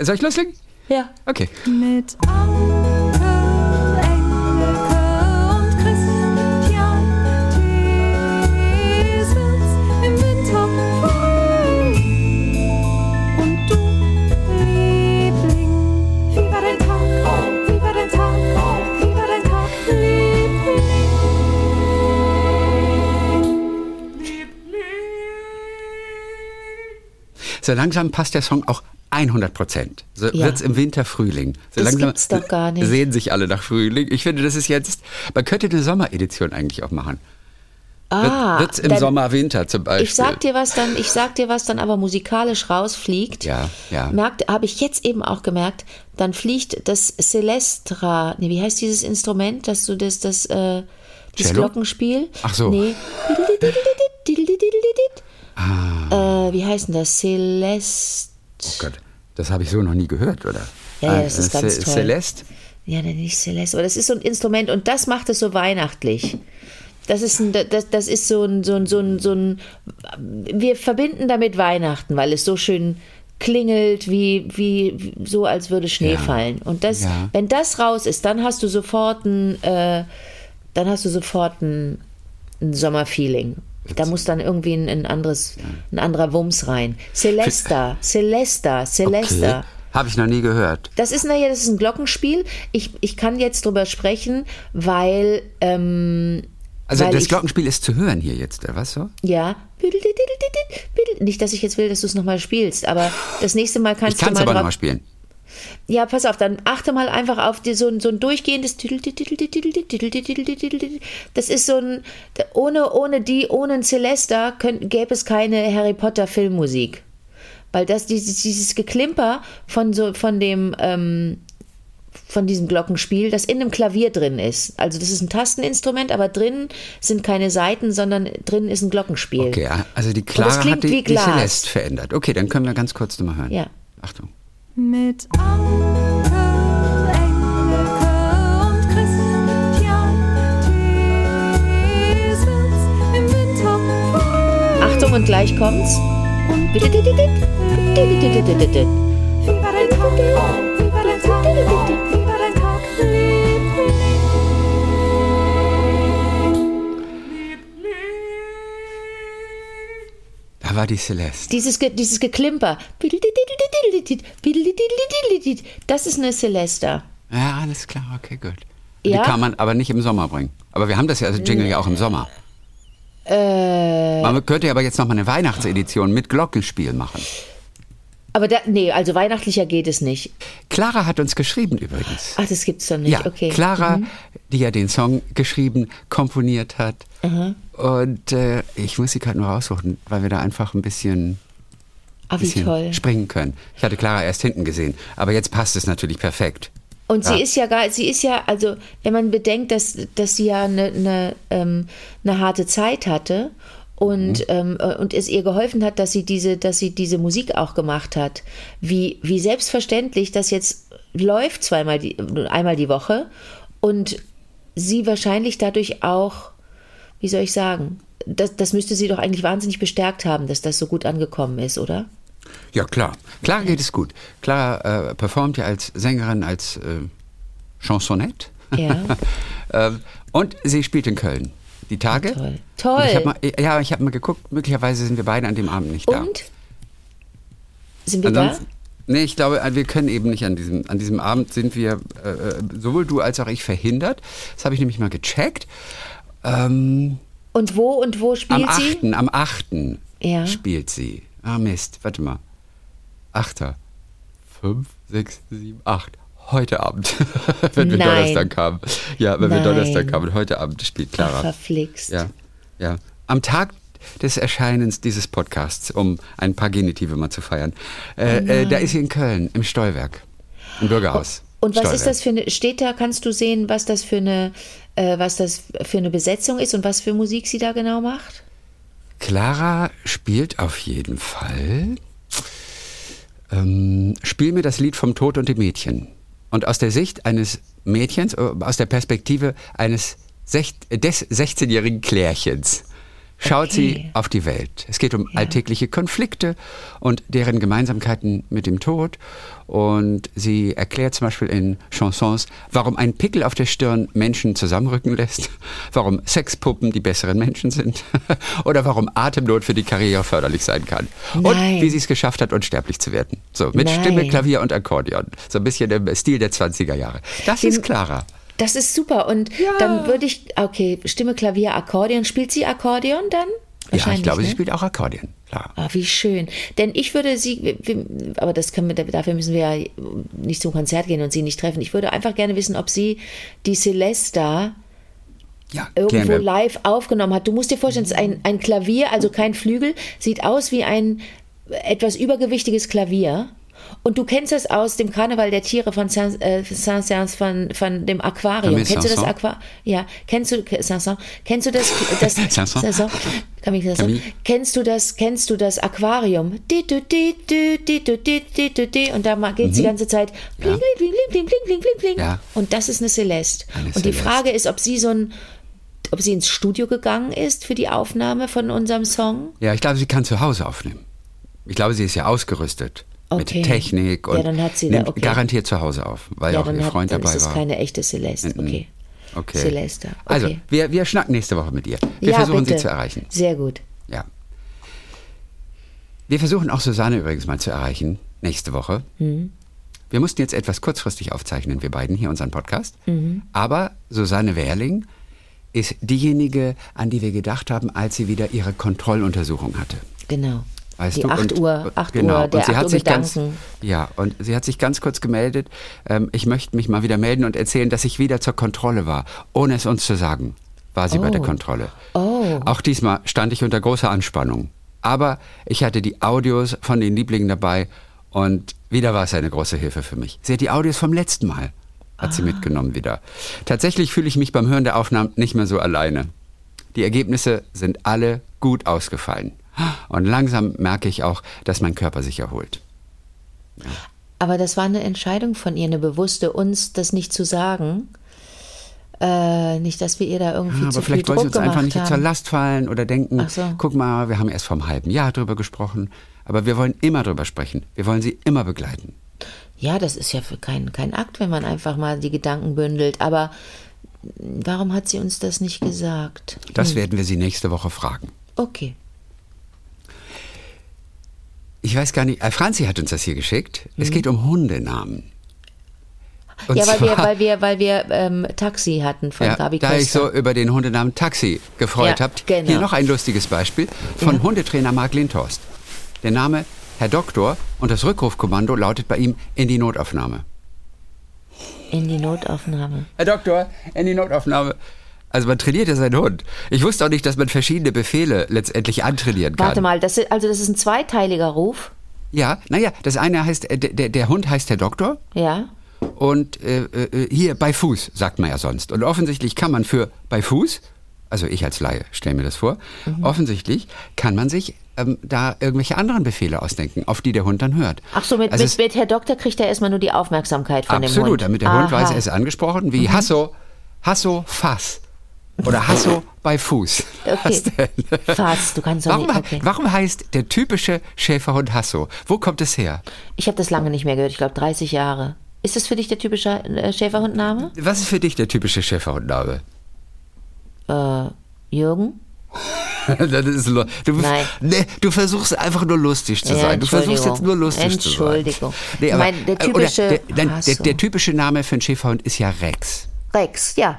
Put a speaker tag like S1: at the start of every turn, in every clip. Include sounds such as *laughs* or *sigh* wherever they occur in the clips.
S1: Soll ich loslegen?
S2: Ja.
S1: Okay.
S3: Mit Anke, Engelke und Christian Thiesens im Winter. Und du, Liebling, wie war dein Tag? Wie war dein Tag? Wie war dein Tag, Liebling?
S1: So langsam passt der Song auch 100 Prozent. So
S2: Ja.
S1: wird's im Winter Frühling. So
S2: Das
S1: langsam
S2: gibt's doch gar nicht.
S1: Sehen sich alle nach Frühling. Ich finde, das ist jetzt, man könnte eine Sommeredition eigentlich auch machen.
S2: Ah,
S1: Wird, wird's im
S2: dann-
S1: Sommer, Winter zum Beispiel.
S2: Ich sag dir was dann, ich sag dir was dann aber musikalisch rausfliegt.
S1: Ja, ja.
S2: Merkt, habe ich jetzt eben auch gemerkt, dann fliegt das Celestra, nee, wie heißt dieses Instrument, dass du das, das, äh, das
S1: Cello?
S2: Glockenspiel?
S1: Ach so.
S2: Nee. Äh, wie heißt denn das? Celest.
S1: oh Gott, das habe ich so noch nie gehört, oder?
S2: Ja, ja,
S1: Ah,
S2: das ist
S1: äh,
S2: ganz toll.
S1: Celeste?
S2: Ja, nicht Celeste, aber das ist so ein Instrument und das macht es so weihnachtlich. Das ist ein, das, das ist so ein, so ein, so ein, so ein, wir verbinden damit Weihnachten, weil es so schön klingelt, wie, wie, so als würde Schnee
S1: Ja.
S2: fallen. Und das,
S1: Ja.
S2: wenn das raus ist, dann hast du sofort ein, äh, dann hast du sofort ein, ein Sommerfeeling. Da muss dann irgendwie ein, ein anderes, ein anderer Wumms rein. Celesta, Celesta, Celesta.
S1: Okay. Habe ich noch nie gehört.
S2: Das ist naja, das ist ein Glockenspiel. Ich, ich kann jetzt drüber sprechen, weil ähm,
S1: Also
S2: weil
S1: das
S2: ich,
S1: Glockenspiel ist zu hören hier jetzt, oder was so?
S2: ja nicht, dass ich jetzt will, dass du es nochmal spielst, aber das nächste Mal
S1: Ich
S2: kannst
S1: kann es
S2: du mal
S1: aber
S2: drauf,
S1: nochmal spielen.
S2: Ja, pass auf, dann achte mal einfach auf die, so, ein- so ein durchgehendes Das ist so ein, ohne, ohne die, ohne ein Celesta könnt, gäbe es keine Harry Potter Filmmusik. Weil das, dieses, dieses Geklimper von so, von dem, ähm, von diesem Glockenspiel, das in einem Klavier drin ist. Also das ist ein Tasteninstrument, aber drin sind keine Saiten, sondern drin ist ein Glockenspiel.
S1: Okay, also die Clara hat die, die. Celeste verändert. Okay, dann können wir ganz kurz nochmal hören.
S2: Ja.
S1: Achtung.
S3: Mit Anke, Engelke und Christian Thiesens im Winter.
S2: Achtung und gleich kommt's.
S3: Und wie war dein Tag? War
S1: die Celeste.
S2: Dieses, dieses Geklimper. Das ist eine Celesta.
S1: Ja, alles klar, okay, gut.
S2: Ja?
S1: Die kann man aber nicht im Sommer bringen. Aber wir haben das ja, also Jingle ja auch im Sommer.
S2: Äh,
S1: Man könnte ja aber jetzt nochmal eine Weihnachtsedition mit Glockenspiel machen.
S2: Aber da, nee, also weihnachtlicher geht es nicht.
S1: Clara hat uns geschrieben übrigens.
S2: Ach, das gibt's doch nicht.
S1: Ja,
S2: okay.
S1: Clara,
S2: Mhm.
S1: die ja den Song geschrieben, komponiert hat. Und äh, ich muss sie gerade nur raussuchen, weil wir da einfach ein bisschen,
S2: Ah,
S1: bisschen
S2: toll.
S1: springen können. Ich hatte Clara erst hinten gesehen, aber jetzt passt es natürlich perfekt.
S2: Und
S1: Ja.
S2: sie ist ja gar, sie ist ja, also wenn man bedenkt, dass, dass sie ja eine, eine, ähm, eine harte Zeit hatte und,
S1: Mhm.
S2: ähm, äh, und es ihr geholfen hat, dass sie diese, dass sie diese Musik auch gemacht hat. Wie, wie selbstverständlich das jetzt läuft zweimal die, einmal die Woche und sie wahrscheinlich dadurch auch, wie soll ich sagen, das, das müsste sie doch eigentlich wahnsinnig bestärkt haben, dass das so gut angekommen ist, oder?
S1: Ja, klar. Clara geht es gut. Clara äh, performt ja als Sängerin, als äh, Chansonette.
S2: Ja. *laughs*
S1: ähm, und sie spielt in Köln. Die Tage.
S2: Toll.
S1: Und
S2: Toll.
S1: Ich hab mal, ja, ich habe mal geguckt, möglicherweise sind wir beide an dem Abend nicht da.
S2: Und? Sind wir da?
S1: Ansonsten, nee, ich glaube, äh, wir können eben nicht an diesem, an diesem Abend sind wir, äh, äh, sowohl du als auch ich verhindert. Das habe ich nämlich mal gecheckt. Ähm,
S2: Und wo und wo
S1: am
S2: spielt sie?
S1: 8. Am 8.
S2: Ja.
S1: spielt sie. Ah, Mist, warte mal. 8. 5, 6, 7, 8. Heute Abend. *laughs* wenn wir
S2: Nein.
S1: Donnerstag kamen. Ja, wenn wir
S2: Nein.
S1: Donnerstag kamen. Heute Abend spielt
S2: Ach,
S1: Clara.
S2: verflixt.
S1: Ja, ja. Am Tag des Erscheinens dieses Podcasts, um ein paar Genitive mal zu feiern, äh, äh, da ist sie in Köln, im Stolwerk, im Bürgerhaus.
S2: Und was ist das für eine, steht da, kannst du sehen, was das für eine, äh, was das für eine Besetzung ist und was für Musik sie da genau macht?
S1: Clara spielt auf jeden Fall. Ähm, spiel mir das Lied vom Tod und dem Mädchen. Und aus der Sicht eines Mädchens, äh, aus der Perspektive eines des 16-jährigen Klärchens. Schaut
S2: Okay.
S1: sie auf die Welt. Es geht um alltägliche Konflikte und deren Gemeinsamkeiten mit dem Tod. Und sie erklärt zum Beispiel in Chansons, warum ein Pickel auf der Stirn Menschen zusammenrücken lässt, *laughs* warum Sexpuppen die besseren Menschen sind *laughs* oder warum Atemnot für die Karriere förderlich sein kann.
S2: Nein.
S1: Und wie sie es geschafft hat, unsterblich zu werden. So, mit
S2: Nein.
S1: Stimme, Klavier und Akkordeon. So ein bisschen im Stil der 20er Jahre. Das
S2: Dem-
S1: ist Clara.
S2: Das ist super. Und dann würde ich, okay, Stimme, Klavier, Akkordeon. Spielt sie Akkordeon dann?
S1: Ja, ich glaube,
S2: ne?
S1: sie spielt auch Akkordeon. Klar.
S2: Ah, wie schön. Denn ich würde sie, aber das können wir, dafür müssen wir ja nicht zum Konzert gehen und sie nicht treffen. Ich würde einfach gerne wissen, ob sie die Celesta
S1: Ja,
S2: irgendwo live aufgenommen hat. Du musst dir vorstellen, es ist ein, ein Klavier, also kein Flügel, sieht aus wie ein etwas übergewichtiges Klavier. Und du kennst das aus dem Karneval der Tiere von Saint- äh, Saint-Saëns, von, von dem Aquarium. Kennst du das
S1: Saint-Saëns?
S2: Aquarium? Ja, kennst du Saint-Saëns? Kennst du das? das *laughs*
S1: Saint-Saëns?
S2: Saint-Saëns? Saint-Saëns? Kennst du das? Kennst du das Aquarium? Und da geht es die ganze Zeit bling, bling, bling, bling, bling, bling, bling, bling.
S1: Mhm. Ja.
S2: Und das ist eine Celeste.
S1: Eine
S2: Und die. Frage ist, ob sie so ein ob sie ins Studio gegangen ist für die Aufnahme von unserem Song.
S1: Ja, ich glaube, sie kann zu Hause aufnehmen. Ich glaube, sie ist ja ausgerüstet
S2: Okay.
S1: mit Technik und
S2: Ja, dann hat sie da- okay.
S1: garantiert zu Hause auf, weil
S2: ja,
S1: auch ihr
S2: hat,
S1: Freund
S2: dann
S1: dabei
S2: ist es
S1: war.
S2: keine echte Celeste. Okay.
S1: Okay.
S2: Celeste. Okay.
S1: Also, wir, wir schnacken nächste Woche mit ihr. Wir
S2: ja,
S1: versuchen
S2: bitte.
S1: sie zu erreichen.
S2: Sehr gut.
S1: Ja. Wir versuchen auch Susanne übrigens mal zu erreichen, nächste Woche.
S2: Mhm.
S1: Wir mussten jetzt etwas kurzfristig aufzeichnen, wir beiden hier unseren Podcast.
S2: Mhm.
S1: Aber Susanne Werling ist diejenige, an die wir gedacht haben, als sie wieder ihre Kontrolluntersuchung hatte.
S2: Genau.
S1: Weißt
S2: die
S1: du?
S2: 8
S1: Und-
S2: Uhr, 8
S1: genau.
S2: Uhr, der
S1: und sie
S2: 8
S1: hat
S2: Uhr
S1: sich ganz, ja, und sie hat sich ganz kurz gemeldet. Ähm, ich möchte mich mal wieder melden und erzählen, dass ich wieder zur Kontrolle war, ohne es uns zu sagen. War sie bei der
S2: Oh.
S1: Kontrolle.
S2: Oh.
S1: Auch diesmal stand ich unter großer Anspannung. Aber ich hatte die Audios von den Lieblingen dabei und wieder war es eine große Hilfe für mich. Sie hat die Audios vom letzten Mal, hat
S2: Ah.
S1: sie mitgenommen wieder. Tatsächlich fühle ich mich beim Hören der Aufnahmen nicht mehr so alleine. Die Ergebnisse sind alle gut ausgefallen. Und langsam merke ich auch, dass mein Körper sich erholt.
S2: Aber das war eine Entscheidung von ihr, eine bewusste, uns das nicht zu sagen. Äh, nicht, dass wir ihr da irgendwie
S1: Ja,
S2: zu
S1: aber
S2: viel
S1: vielleicht wollen sie
S2: Druck
S1: uns einfach nicht
S2: haben.
S1: zur Last fallen oder denken,
S2: so.
S1: guck mal, wir haben erst vor einem halben Jahr drüber gesprochen. Aber wir wollen immer drüber sprechen. Wir wollen sie immer begleiten.
S2: Ja, das ist ja für kein, kein Akt, wenn man einfach mal die Gedanken bündelt. Aber warum hat sie uns das nicht gesagt?
S1: Das werden wir sie nächste Woche fragen.
S2: Okay.
S1: Ich weiß gar nicht, äh, Franzi hat uns das hier geschickt. Es geht um Hundenamen. Und
S2: Mhm. ja, weil wir,
S1: zwar-
S2: weil wir, weil wir ähm, Taxi hatten von
S1: ja,
S2: Gabi
S1: da
S2: Köster.
S1: ich so über den Hundenamen Taxi gefreut
S2: Ja,
S1: habe,
S2: genau.
S1: hier noch ein lustiges Beispiel von Hundetrainer Marc Lindhorst. Der Name Herr Doktor und das Rückrufkommando lautet bei ihm in die Notaufnahme.
S2: In die Notaufnahme.
S1: Herr Doktor, in die Notaufnahme. Also man trainiert ja seinen Hund. Ich wusste auch nicht, dass man verschiedene Befehle letztendlich antrainieren kann.
S2: Warte mal, das ist, also das ist ein zweiteiliger Ruf.
S1: Ja, naja, das eine heißt, äh, der, der- der Hund heißt Herr Doktor
S2: Ja.
S1: und äh, äh, hier bei Fuß, sagt man ja sonst. Und offensichtlich kann man für bei Fuß, also ich als Laie stelle mir das vor,
S2: Mhm.
S1: offensichtlich kann man sich ähm, da irgendwelche anderen Befehle ausdenken, auf die der Hund dann hört.
S2: Ach so, mit,
S1: Also
S2: mit,
S1: es-
S2: mit Herr Doktor kriegt er erstmal nur die Aufmerksamkeit von dem Hund.
S1: Absolut, damit der Hund
S2: Aha. Mhm.
S1: weiß, er ist angesprochen, wie Hasso, Hasso, Fass. Oder Hasso bei Fuß.
S2: Okay. Fass, du kannst
S1: Warum,
S2: nicht. Okay.
S1: warum heißt der typische Schäferhund Hasso? Wo kommt es her?
S2: Ich habe das lange nicht mehr gehört, ich glaube 30 Jahre. Ist das für dich der typische äh, Schäferhundname?
S1: Was ist für dich der typische Schäferhundname?
S2: Äh, Jürgen? *laughs*
S1: das ist, lu- du,
S2: Nein.
S1: Nee, du versuchst einfach nur lustig zu
S2: Ja,
S1: sein. Du versuchst jetzt nur lustig zu sein.
S2: Entschuldigung.
S1: Nee, aber,
S2: meine, der
S1: äh,
S2: typische-
S1: der, nein, der, der typische Name für einen Schäferhund ist ja Rex.
S2: Rex, ja.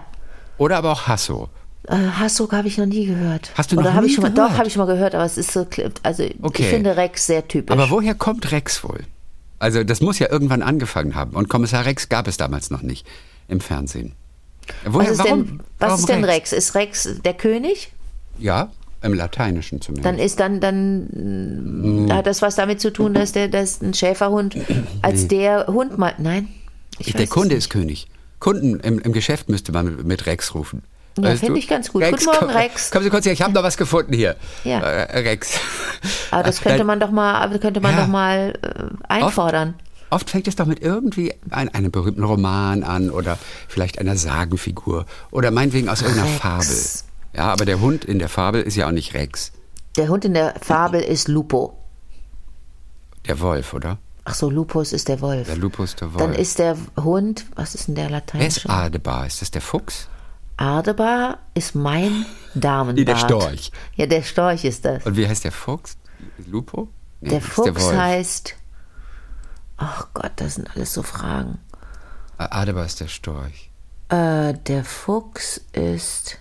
S1: Oder aber auch Hasso.
S2: Äh, Hasso habe ich noch nie gehört.
S1: Hast du noch
S2: Oder
S1: nie
S2: ich schon mal,
S1: gehört?
S2: Doch, habe ich schon mal gehört, aber es ist so, also
S1: Okay.
S2: ich finde Rex sehr typisch.
S1: Aber woher kommt Rex wohl? Also das muss ja irgendwann angefangen haben. Und Kommissar Rex gab es damals noch nicht im Fernsehen. Woher,
S2: was ist,
S1: warum,
S2: denn, was
S1: warum
S2: ist denn Rex? Ist Rex der König?
S1: Ja, im Lateinischen zumindest.
S2: Dann ist dann, dann da hat das was damit zu tun, dass der dass ein Schäferhund als der Hund mal. Nein. Ich
S1: der Kunde
S2: nicht.
S1: ist König. Kunden im, im Geschäft müsste man mit, Rex rufen.
S2: Ja, finde ich ganz gut. Guten Morgen,
S1: komm,
S2: Rex.
S1: Kommen Sie kurz her, ich habe noch was gefunden hier.
S2: Ja.
S1: Äh, Rex.
S2: Aber das könnte man doch mal, könnte man
S1: Ja.
S2: doch mal äh, einfordern.
S1: Oft fängt es doch mit irgendwie ein, einem berühmten Roman an oder vielleicht einer Sagenfigur oder meinetwegen aus irgendeiner
S2: Rex.
S1: Fabel. Ja, aber der Hund in der Fabel ist ja auch nicht Rex.
S2: Der Hund in der Fabel ist Lupo.
S1: Der Wolf, oder?
S2: Ach so, Lupus ist der Wolf.
S1: Der Lupus, der Wolf.
S2: Dann ist der Hund, was ist denn der
S1: Wer ist
S2: lateinische?
S1: Adebar? Ist das der Fuchs?
S2: Adebar ist mein Damenbart. *laughs*
S1: Nee, der Storch.
S2: Ja, der Storch ist das.
S1: Und wie heißt der Fuchs? Lupo? Nee,
S2: Der Fuchs
S1: Wolf.
S2: heißt. Ach Gott, das sind alles so Fragen.
S1: A- Adebar ist der Storch.
S2: Äh, der Fuchs ist.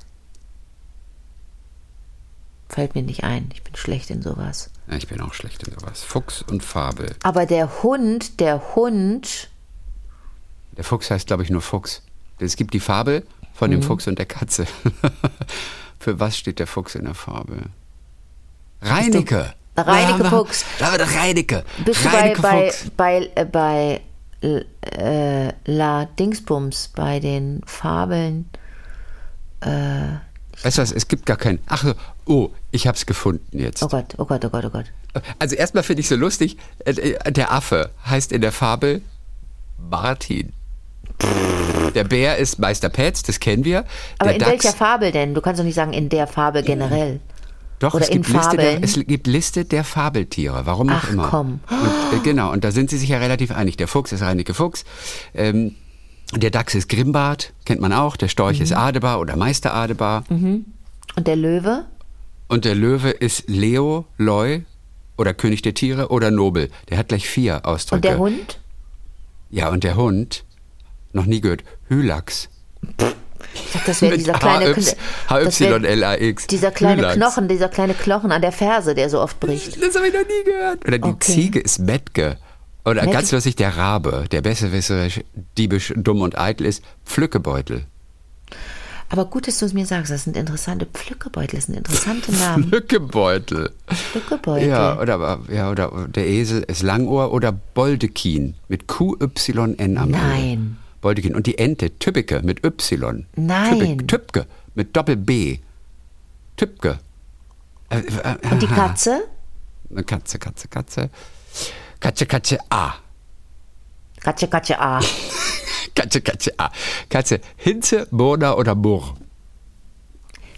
S2: Fällt mir nicht ein. Ich bin schlecht in sowas.
S1: Ich bin auch schlecht in sowas. Fuchs und Fabel.
S2: Aber der Hund, der Hund.
S1: Der Fuchs heißt, glaube ich, nur Fuchs. Es gibt die Fabel von
S2: Mhm.
S1: dem Fuchs und der Katze. *laughs* Für was steht der Fuchs in der Fabel? Reinecke.
S2: Reinecke Fuchs.
S1: David Reinecke.
S2: Bist du bei,
S1: Reinecke
S2: bei,
S1: Fuchs.
S2: bei, äh, bei äh, La Dingsbums, bei den Fabeln?
S1: Weißt du was, es gibt gar keinen. Ach, oh, ich hab's gefunden jetzt.
S2: Oh Gott, oh Gott, oh Gott, oh Gott.
S1: Also erstmal finde ich so lustig, äh, äh, der Affe heißt in der Fabel Martin. Der Bär ist Meister Petz, das kennen wir.
S2: Aber
S1: der
S2: in
S1: Dachs,
S2: welcher Fabel denn? Du kannst doch nicht sagen, in der Fabel generell.
S1: Doch,
S2: oder
S1: es
S2: in
S1: gibt, Liste der, es gibt Liste der Fabeltiere, warum auch
S2: Ach,
S1: immer.
S2: komm.
S1: Und, äh, genau, und da sind sie sich ja relativ einig. Der Fuchs ist Reinecke Fuchs, ähm, der Dachs ist Grimbart, kennt man auch, der Storch
S2: Mhm.
S1: ist Adebar oder Meister Adebar
S2: Und der Löwe?
S1: Und der Löwe ist Leo, Loi oder König der Tiere oder Nobel. Der hat gleich vier Ausdrücke.
S2: Und der Hund?
S1: Ja, und der Hund, noch nie gehört, Hylax.
S2: Ich dachte, das wäre dieser kleine,
S1: HY
S2: dieser kleine
S1: Hylax.
S2: Knochen, dieser kleine Knochen an der Ferse, der so oft bricht.
S1: Das habe ich noch nie gehört. Oder die
S2: Okay.
S1: Ziege ist Metke. Oder
S2: Metke.
S1: ganz lustig, der Rabe, der besserwisserisch, diebisch, dumm und eitel ist, Pflückebeutel.
S2: Aber gut, dass du es mir sagst, das sind interessante Pflückebeutel, das sind interessante Namen. *laughs*
S1: Pflückebeutel.
S2: Pflückebeutel.
S1: Ja, oder, ja, oder der Esel ist Langohr oder Boldekin mit QYN am Ende.
S2: Nein.
S1: Boldekin. Und die Ente, Tübbeke mit Y.
S2: Nein.
S1: Tübke mit Doppel B. Tübke. Äh, äh,
S2: Und die. Katze?
S1: Eine Katze, Katze, Katze. Katze, Katze, A.
S2: Katze, Katze, A. *laughs*
S1: Katze, Katze, A. Katze, Hinze, Burda oder Burr?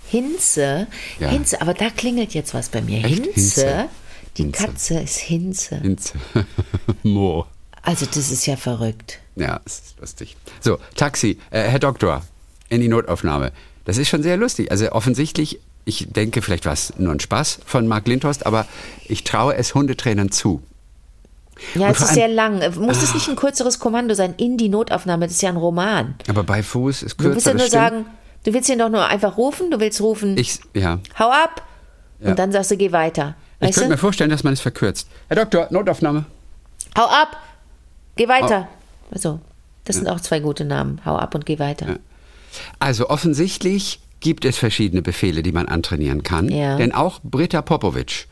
S2: Hinze?
S1: Ja.
S2: Hinze, aber da klingelt jetzt was bei mir.
S1: Echt?
S2: Hinze?
S1: Hinze.
S2: Die
S1: Hinze.
S2: Katze ist Hinze.
S1: Hinze. *laughs* Mo.
S2: Also das ist ja verrückt.
S1: Ja, es ist lustig. So, Taxi. Äh, Herr Doktor, in die Notaufnahme. Das ist schon sehr lustig. Also offensichtlich, ich denke, vielleicht war es nur ein Spaß von Marc Lindhorst, aber ich traue es Hundetrainern zu.
S2: Ja, es ist sehr lang. Muss es nicht ein kürzeres Kommando sein? In die Notaufnahme, das ist ja ein Roman.
S1: Aber bei Fuß ist
S2: Du willst
S1: kürzer,
S2: ja nur sagen, du willst ihn doch nur einfach rufen, du willst rufen,
S1: Ich, ja.
S2: hau ab
S1: Ja.
S2: und dann sagst du, geh weiter.
S1: Ich
S2: Weißt
S1: könnte mir vorstellen, dass man es verkürzt. Herr Doktor, Notaufnahme.
S2: Hau ab, geh weiter. Also, das sind auch zwei gute Namen. Hau ab und geh weiter.
S1: Also offensichtlich gibt es verschiedene Befehle, die man antrainieren kann.
S2: Ja.
S1: Denn auch Britta Popovic,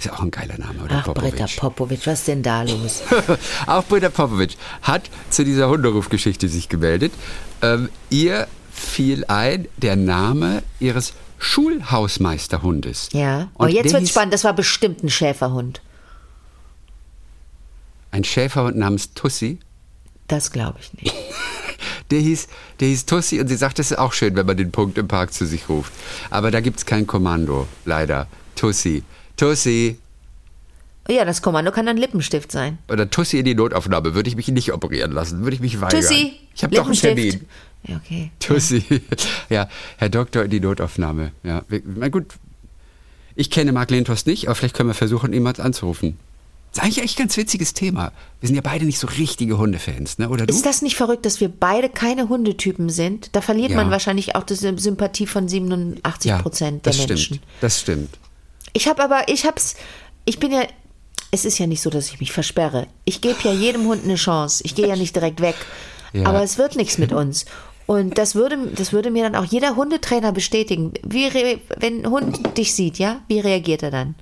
S1: ist ja auch ein geiler Name, oder?
S2: Ach, Britta Popovic, was ist denn da los? *laughs*
S1: auch Britta Popovic hat zu dieser Hunderufgeschichte sich gemeldet. Ähm, ihr fiel ein der Name ihres Schulhausmeisterhundes.
S2: Ja. Oh,
S1: Und
S2: jetzt wird's spannend. Das war bestimmt ein Schäferhund.
S1: Ein Schäferhund namens Tussi.
S2: Das glaube ich nicht. *laughs*
S1: Der hieß, der hieß Tussi und sie sagt, es ist auch schön, wenn man den Punkt im Park zu sich ruft. Aber da gibt es kein Kommando, leider. Tussi. Tussi.
S2: Ja, das Kommando kann ein Lippenstift sein.
S1: Oder Tussi in die Notaufnahme. Würde ich mich nicht operieren lassen. Würde ich mich weigern.
S2: Tussi,
S1: Ich habe doch einen. Termin.
S2: Ja, okay.
S1: Tussi. *laughs* Ja, Herr Doktor in die Notaufnahme. Ja, na gut. Ich kenne Marc Lentos nicht, aber vielleicht können wir versuchen, ihn mal anzurufen. Das ist eigentlich echt ein ganz witziges Thema. Wir sind ja beide nicht so richtige Hundefans, ne? Oder du?
S2: Ist das nicht verrückt, dass wir beide keine Hundetypen sind? Da verliert
S1: Ja.
S2: man wahrscheinlich auch die Sympathie von 87 Prozent der
S1: das
S2: Menschen.
S1: stimmt. Das stimmt.
S2: Ich habe aber, ich hab's, ich bin ja, es ist ja nicht so, dass ich mich versperre. Ich gebe ja jedem Hund eine Chance. Ich gehe ja nicht direkt weg.
S1: Ja.
S2: Aber es wird nichts mit uns. Und das würde, das würde mir dann auch jeder Hundetrainer bestätigen. Wie wenn ein Hund dich sieht, ja, wie reagiert er dann?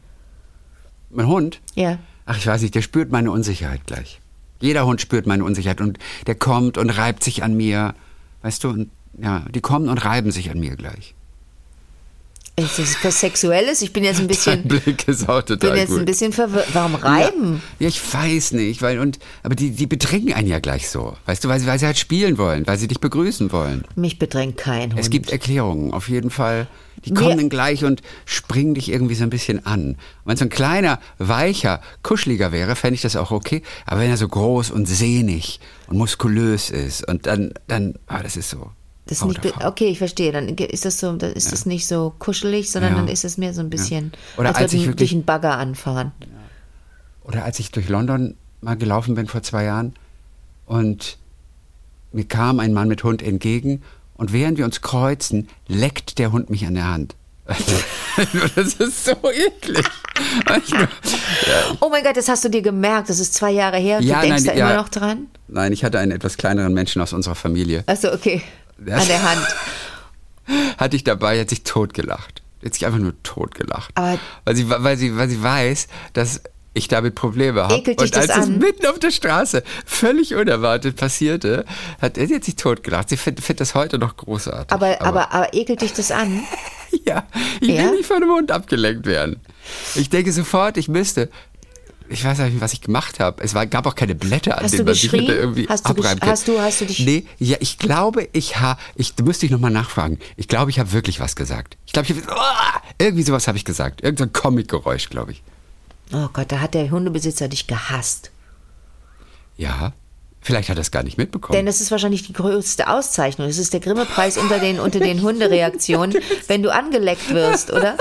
S1: Mein Hund?
S2: Ja.
S1: Ach, ich weiß nicht, der spürt meine Unsicherheit gleich. Jeder Hund spürt meine Unsicherheit und der kommt und reibt sich an mir. Weißt du, und ja, die kommen und reiben sich an mir gleich.
S2: Ist das was Sexuelles? Ich bin jetzt ein *laughs* bisschen,
S1: Dein Blick ist auch total
S2: bin jetzt
S1: gut.
S2: ein bisschen verwirrt. Warum reiben?
S1: Ja, ja, ich weiß nicht, weil und aber die, die bedrängen einen ja gleich so. Weißt du, weil sie, weil sie halt spielen wollen, weil sie dich begrüßen wollen.
S2: Mich bedrängt kein Hund.
S1: Es gibt Erklärungen, auf jeden Fall. Die kommen dann gleich und springen dich irgendwie so ein bisschen an. Wenn so ein kleiner, weicher, kuscheliger wäre, fände ich das auch okay. Aber wenn er so groß und sehnig und muskulös ist und dann, dann, ah, das ist so.
S2: Das
S1: Haut
S2: nicht, okay, ich verstehe. Dann ist das so, dann ist das nicht so kuschelig, sondern
S1: Ja.
S2: dann ist es mehr so ein bisschen,
S1: Oder als ich
S2: würden
S1: wirklich-
S2: dich ein Bagger anfahren.
S1: Oder als ich durch London mal gelaufen bin vor zwei Jahren und mir kam ein Mann mit Hund entgegen und während wir uns kreuzen, leckt der Hund mich an der Hand. *laughs* das ist so eklig.
S2: Oh mein Gott, das hast du dir gemerkt. Das ist zwei Jahre her.
S1: Ja,
S2: du denkst
S1: nein,
S2: da immer
S1: ja.
S2: noch dran?
S1: Nein, ich hatte einen etwas kleineren Menschen aus unserer Familie.
S2: Achso, okay.
S1: Das-
S2: An der *laughs* Hand.
S1: Hatte ich dabei, hat sich totgelacht. Hat sich einfach nur totgelacht.
S2: Aber-
S1: weil, sie, weil, sie, weil sie weiß, dass ich damit Probleme habe. Und als
S2: das
S1: es mitten auf der Straße völlig unerwartet passierte, hat sie hat sich totgelacht. Sie findet find das heute noch großartig.
S2: Aber, aber, aber ekelt dich das an? *laughs*
S1: ja, ich
S2: Ja?
S1: will nicht von einem Hund abgelenkt werden. Ich denke sofort, ich müsste. Ich weiß nicht, was ich gemacht habe. Es war, gab auch keine Blätter, an
S2: Hast
S1: denen man sich hätte
S2: geschrien?
S1: irgendwie
S2: Hast du hast du- hast du dich-
S1: Nee, ja, ich glaube, ich habe, ich, da müsste ich nochmal nachfragen. Ich glaube, ich habe wirklich was gesagt. Ich glaube, ich habe, Ah! irgendwie sowas habe ich gesagt. Irgend so ein Comic-Geräusch, glaube ich.
S2: Oh Gott, da hat der Hundebesitzer dich gehasst.
S1: Ja, vielleicht hat er es gar nicht mitbekommen.
S2: Denn das ist wahrscheinlich die größte Auszeichnung. Das ist der Grimme-Preis unter den, unter den *laughs* Hundereaktionen, wenn du angeleckt wirst, oder?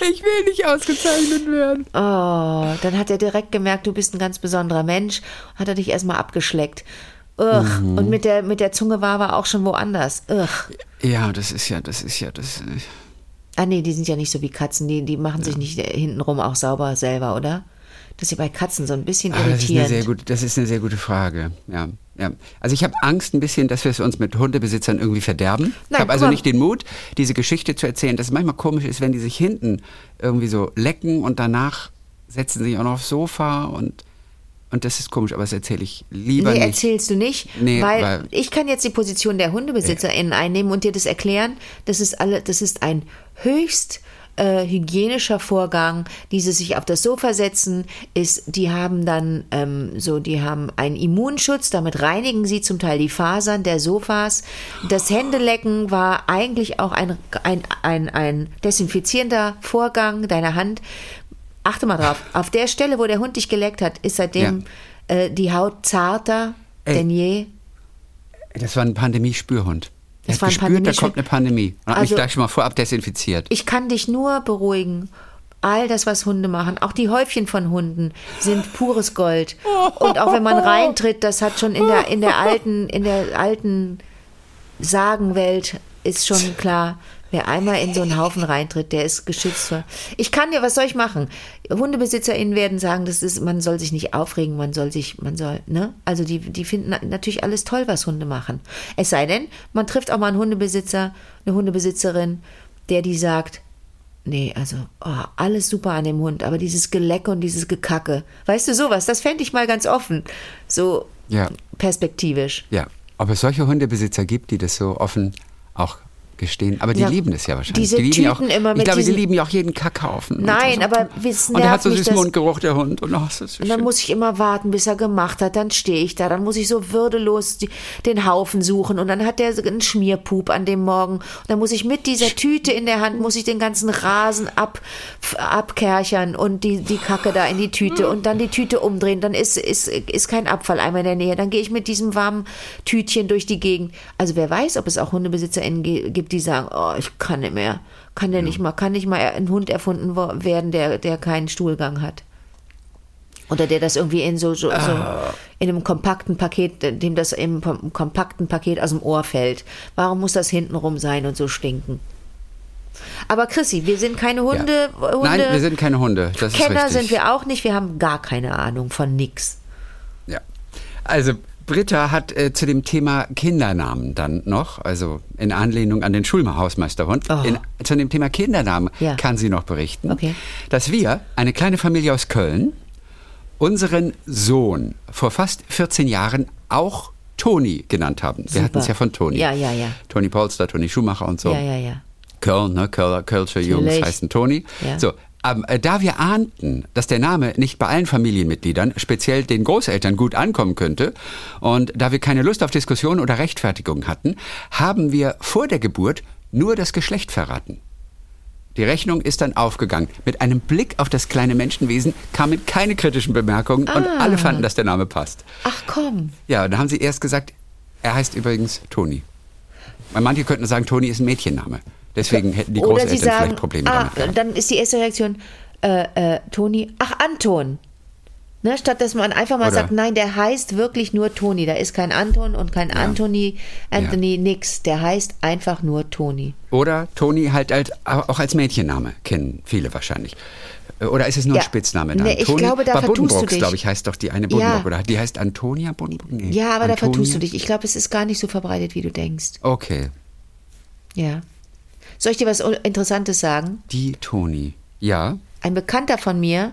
S1: Ich will nicht ausgezeichnet werden.
S2: Oh, dann hat er direkt gemerkt, du bist ein ganz besonderer Mensch. Hat er dich erstmal abgeschleckt. Ugh.
S1: Mhm.
S2: Und mit der, mit der Zunge war er auch schon woanders. Ugh.
S1: Ja, das ist ja, das ist ja, das. äh,
S2: Ah nee, die sind ja nicht so wie Katzen. Die, die machen sich nicht hintenrum auch sauber selber, oder? Das ist ja bei Katzen so ein bisschen
S1: Ah, das, ist eine
S2: irritierend.
S1: sehr gute, das ist eine sehr gute Frage. Ja, ja. Also ich habe Angst ein bisschen, dass wir es uns mit Hundebesitzern irgendwie verderben. ich
S2: Nein,
S1: habe also nicht den Mut, diese Geschichte zu erzählen, dass es manchmal komisch ist, wenn die sich hinten irgendwie so lecken und danach setzen sie sich auch noch aufs Sofa und, und das ist komisch, aber das erzähle ich lieber
S2: Nee,
S1: nicht.
S2: erzählst du nicht,
S1: Nee,
S2: weil,
S1: weil-
S2: ich kann jetzt die Position der HundebesitzerInnen einnehmen und dir das erklären. Das ist alle, das ist ein höchst äh, hygienischer Vorgang. Dieses sich auf das Sofa setzen ist, die haben dann ähm, so, die haben einen Immunschutz, damit reinigen sie zum Teil die Fasern der Sofas. Das Händelecken war eigentlich auch ein, ein, ein, ein desinfizierender Vorgang deiner Hand. Achte mal drauf, auf der Stelle, wo der Hund dich geleckt hat, ist seitdem äh, die Haut zarter
S1: Ey.
S2: denn je.
S1: Das war ein Pandemie-Spürhund.
S2: Das war ein
S1: gespürt, da kommt eine Pandemie. Und hat mich
S2: Also-
S1: gleich schon mal vorab desinfiziert.
S2: Ich kann dich nur beruhigen. All das, was Hunde machen, auch die Häufchen von Hunden, sind pures Gold. Und auch wenn man reintritt, das hat schon in der, in der alten, in der alten Sagenwelt ist schon klar, wer einmal in so einen Haufen reintritt, der ist geschützt. Vor. Ich kann ja, was soll ich machen? HundebesitzerInnen werden sagen, das ist, man soll sich nicht aufregen, man soll sich, man soll, ne? Also die, die finden na- natürlich alles toll, was Hunde machen. Es sei denn, man trifft auch mal einen Hundebesitzer, eine Hundebesitzerin, der die sagt, Nee, also oh, alles super an dem Hund, aber dieses Gelecke und dieses Gekacke. Weißt du sowas, das fände ich mal ganz offen. So
S1: Ja.
S2: perspektivisch.
S1: Ja, ob es solche Hundebesitzer gibt, die das so offen auch gestehen. Aber die
S2: Ja,
S1: lieben es ja wahrscheinlich.
S2: diese
S1: die lieben ja auch,
S2: Tüten immer
S1: ich
S2: mit
S1: glaube, die lieben ja auch jeden Kackhaufen.
S2: Nein,
S1: so.
S2: aber es
S1: Und er hat so süßen Mundgeruch, der Hund. Und, ist so
S2: Und dann muss ich immer warten, bis er gemacht hat. Dann stehe ich da. Dann muss ich so würdelos die, den Haufen suchen. Und dann hat der einen Schmierpup an dem Morgen. Und dann muss ich mit dieser Tüte in der Hand, muss ich den ganzen Rasen ab, abkerchern und die, die Kacke da in die Tüte und dann die Tüte umdrehen. Dann ist, ist, ist kein Abfalleimer in der Nähe. Dann gehe ich mit diesem warmen Tütchen durch die Gegend. Also wer weiß, ob es auch HundebesitzerInnen ge- gibt, die sagen, oh, ich kann nicht mehr. Kann der nicht mal, kann nicht mal ein Hund erfunden werden, der, der keinen Stuhlgang hat. Oder der das irgendwie in so, so, so in einem kompakten Paket, dem das im kom- kompakten Paket aus dem Ohr fällt. Warum muss das hintenrum sein und so stinken? Aber Chrissy, wir sind keine Hunde, Hunde
S1: Nein, wir sind keine Hunde. Das
S2: Kenner sind wir auch nicht. Wir haben gar keine Ahnung von nix.
S1: Ja. Also Britta hat äh, zu dem Thema Kindernamen dann noch, also in Anlehnung an den Schulhausmeisterhund,
S2: Oh.
S1: in, zu dem Thema Kindernamen
S2: Ja.
S1: kann sie noch berichten,
S2: Okay.
S1: dass wir, eine kleine Familie aus Köln, unseren Sohn vor fast 14 Jahren auch Toni genannt haben. Wir hatten es ja von Toni.
S2: Ja, ja, ja.
S1: Toni Polster, Toni Schumacher und so.
S2: Ja, ja, ja.
S1: Köln, ne? Kölner, Kölsche Jungs heißen Toni.
S2: Ja.
S1: So, da wir ahnten, dass der Name nicht bei allen Familienmitgliedern, speziell den Großeltern, gut ankommen könnte und da wir keine Lust auf Diskussion oder Rechtfertigung hatten, haben wir vor der Geburt nur das Geschlecht verraten. Die Rechnung ist dann aufgegangen. Mit einem Blick auf das kleine Menschenwesen kamen keine kritischen Bemerkungen und
S2: Ah.
S1: alle fanden, dass der Name passt.
S2: Ach komm.
S1: Ja, dann haben sie erst gesagt, er heißt übrigens Toni. Manche könnten sagen, Toni ist ein Mädchenname. Deswegen hätten die Großeltern
S2: sagen,
S1: vielleicht Probleme
S2: ah,
S1: damit gehabt.
S2: dann ist die erste Reaktion, äh, äh, Toni, ach, Anton. Ne, statt dass man einfach mal
S1: Oder-
S2: sagt, nein, der heißt wirklich nur Toni. Da ist kein Anton und kein Anthony, Anthony, nix. Der heißt einfach nur Toni.
S1: Oder Toni halt als, auch als Mädchenname kennen viele wahrscheinlich. Oder ist es nur
S2: Ja.
S1: ein Spitzname dann?
S2: Nee, ich
S1: Toni,
S2: glaube, da
S1: bei
S2: vertust du dich.
S1: glaube ich, heißt doch die eine Buddenbrook.
S2: Ja.
S1: Oder die heißt Antonia Buddenbrook? Nee.
S2: Ja, aber da
S1: Antonia?
S2: vertust du dich. Ich glaube, es ist gar nicht so verbreitet, wie du denkst.
S1: Okay,
S2: Ja. Soll ich dir was Interessantes sagen?
S1: die Toni. Ja,
S2: Ein Bekannter von mir,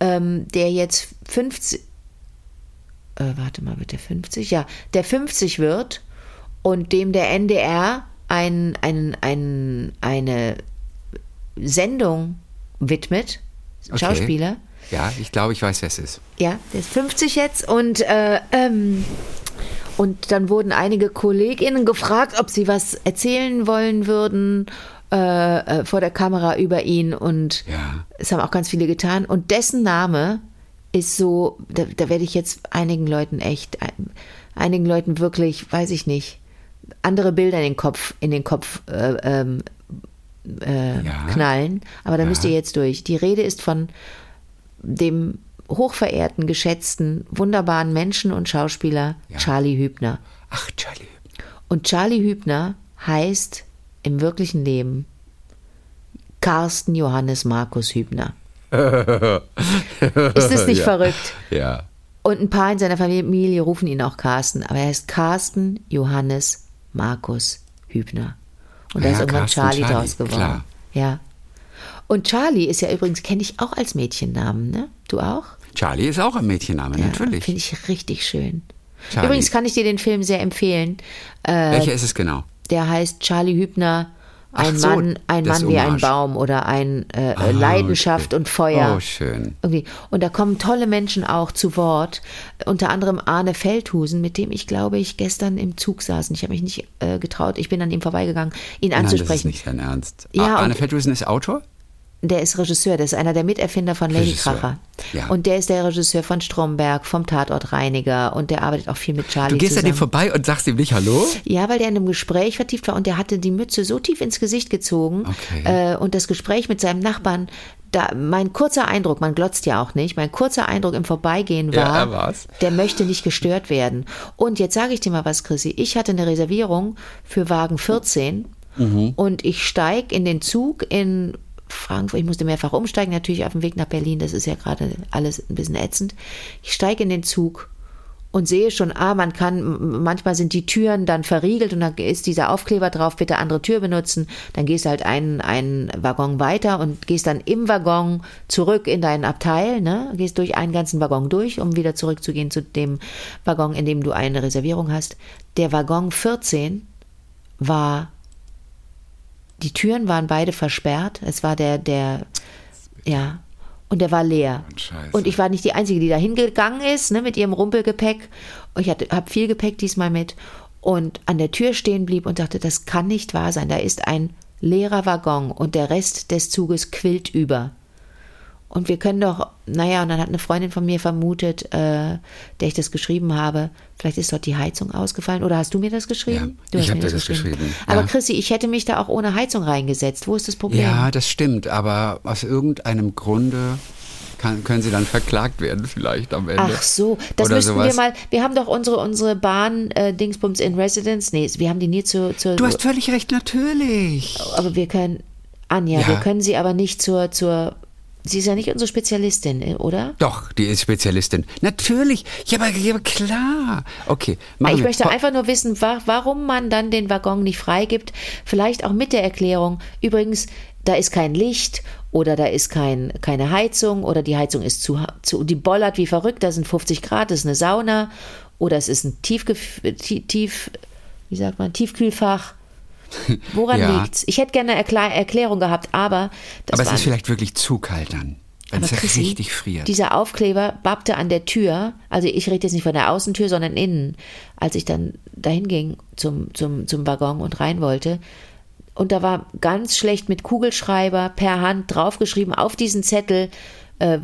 S2: ähm, der jetzt 50, äh, warte mal, wird der 50? Ja, der 50 wird und dem der NDR ein, ein, ein, eine Sendung widmet,
S1: okay.
S2: Schauspieler.
S1: Ja, ich glaube, ich weiß, wer es ist.
S2: Ja, der ist 50 jetzt und äh, ähm, und dann wurden einige KollegInnen gefragt, ob sie was erzählen wollen würden äh, äh, vor der Kamera über ihn und
S1: Ja.
S2: es haben auch ganz viele getan und dessen Name ist so, da, da werde ich jetzt einigen Leuten echt, ein- einigen Leuten wirklich, weiß ich nicht, andere Bilder in den Kopf, in den Kopf äh, ähm, äh,
S1: Ja.
S2: knallen, aber da
S1: Ja.
S2: müsst ihr jetzt durch. Die Rede ist von dem hochverehrten, geschätzten, wunderbaren Menschen und Schauspieler
S1: Ja.
S2: Charlie Hübner.
S1: Ach, Charlie.
S2: Und Charlie Hübner heißt im wirklichen Leben Carsten Johannes Markus Hübner. *laughs* Ist das nicht
S1: Ja.
S2: verrückt?
S1: Ja.
S2: Und ein paar in seiner Familie rufen ihn auch Carsten, aber er heißt Carsten Johannes Markus Hübner. Und da
S1: Ja,
S2: ist irgendwann
S1: Carsten
S2: Charlie,
S1: Charlie,
S2: draus geworden.
S1: klar.
S2: Ja. Und Charlie ist ja übrigens, kenne ich auch als Mädchennamen, ne? Du auch?
S1: Charlie ist auch ein Mädchenname,
S2: Ja,
S1: natürlich.
S2: Finde ich richtig schön.
S1: Charlie.
S2: Übrigens kann ich dir den Film sehr empfehlen. Äh,
S1: Welcher ist es genau?
S2: der heißt Charlie Hübner, ein
S1: so,
S2: Mann, ein Mann wie ein. Baum oder ein äh,
S1: Ah,
S2: Leidenschaft
S1: schön.
S2: und Feuer.
S1: Oh, schön.
S2: Irgendwie. Und da kommen tolle Menschen auch zu Wort. Unter anderem Arne Feldhusen, mit dem ich, glaube ich, gestern im Zug saß. Ich habe mich nicht äh, getraut. Ich bin an ihm vorbeigegangen, ihn
S1: Nein, das ist
S2: anzusprechen.
S1: nicht dein Ernst.
S2: Ja,
S1: Ah, Arne Feldhusen ist Autor?
S2: Der ist Regisseur, der ist einer der Miterfinder von Lady
S1: Regisseur,
S2: Kracher.
S1: ja.
S2: Und der ist der Regisseur von Stromberg, vom Tatortreiniger und der arbeitet auch viel mit Charlie
S1: Du gehst an
S2: zusammen.
S1: dem vorbei und sagst ihm nicht Hallo?
S2: Ja, weil der in einem Gespräch vertieft war und der hatte die Mütze so tief ins Gesicht gezogen.
S1: Okay.
S2: Äh, und das Gespräch mit seinem Nachbarn, da, mein kurzer Eindruck, man glotzt ja auch nicht, mein kurzer Eindruck im Vorbeigehen
S1: Ja,
S2: war,
S1: war's.
S2: der möchte nicht gestört werden. Und jetzt sage ich dir mal was, Chrissy. Ich hatte eine Reservierung für Wagen 14
S1: Mhm.
S2: und ich steige in den Zug in Frankfurt. Ich musste mehrfach umsteigen, natürlich auf dem Weg nach Berlin. Das ist ja gerade alles ein bisschen ätzend. Ich steige in den Zug und sehe schon, ah, man kann, manchmal sind die Türen dann verriegelt und da ist dieser Aufkleber drauf, bitte andere Tür benutzen. Dann gehst du halt einen, einen Waggon weiter und gehst dann im Waggon zurück in deinen Abteil, ne? Gehst durch einen ganzen Waggon durch, um wieder zurückzugehen zu dem Waggon, in dem du eine Reservierung hast. Der Waggon 14 war, die Türen waren beide versperrt. Es war der, der, ja, und der war leer. Und ich war nicht die Einzige, die da hingegangen ist, ne, mit ihrem Rumpelgepäck. Ich hatte, habe viel Gepäck diesmal mit. Und an der Tür stehen blieb und dachte, das kann nicht wahr sein. Da ist ein leerer Waggon und der Rest des Zuges quillt über. Und wir können doch, naja, und dann hat eine Freundin von mir vermutet, äh, der ich das geschrieben habe, vielleicht ist dort die Heizung ausgefallen. Oder hast du mir das geschrieben?
S1: Ja,
S2: du
S1: ich
S2: hast
S1: hab
S2: mir
S1: dir das geschrieben,
S2: Aber
S1: ja.
S2: Chrissy, ich hätte mich da auch ohne Heizung reingesetzt. Wo ist das Problem?
S1: Ja, das stimmt, aber aus irgendeinem Grunde kann, können sie dann verklagt werden vielleicht am Ende.
S2: Ach so, das
S1: Oder
S2: müssten
S1: sowas.
S2: wir mal. Wir haben doch unsere, unsere Bahn äh, Dingsbums in Residence. Nee, wir haben die nie zur. zur
S1: Du hast völlig recht, natürlich.
S2: aber wir können. Anja,
S1: Ja.
S2: wir können sie aber nicht zur, zur. Sie ist ja nicht unsere Spezialistin, äh, oder?
S1: Doch, die ist Spezialistin. Natürlich. Ja, aber, ja, klar. Okay.
S2: Ich
S1: wir.
S2: möchte einfach nur wissen, wa warum man dann den Waggon nicht freigibt. Vielleicht auch mit der Erklärung, übrigens, da ist kein Licht oder da ist kein, keine Heizung oder die Heizung ist zu, zu, die bollert wie verrückt, da sind 50 Grad, das ist eine Sauna oder es ist ein Tiefgef tief, tief, wie sagt man, Tiefkühlfach. *laughs* Woran
S1: Ja.
S2: liegt's? Ich hätte gerne eine Erklä Erklärung gehabt, aber das
S1: aber es ist vielleicht wirklich zu kalt dann. Wenn
S2: aber
S1: es ja
S2: Chrissy,
S1: richtig friert.
S2: Dieser Aufkleber bappte an der Tür, also ich rede jetzt nicht von der Außentür, sondern innen. Als ich dann dahin ging zum, zum, zum Waggon und rein wollte, und da war ganz schlecht mit Kugelschreiber per Hand draufgeschrieben auf diesen Zettel, äh, äh,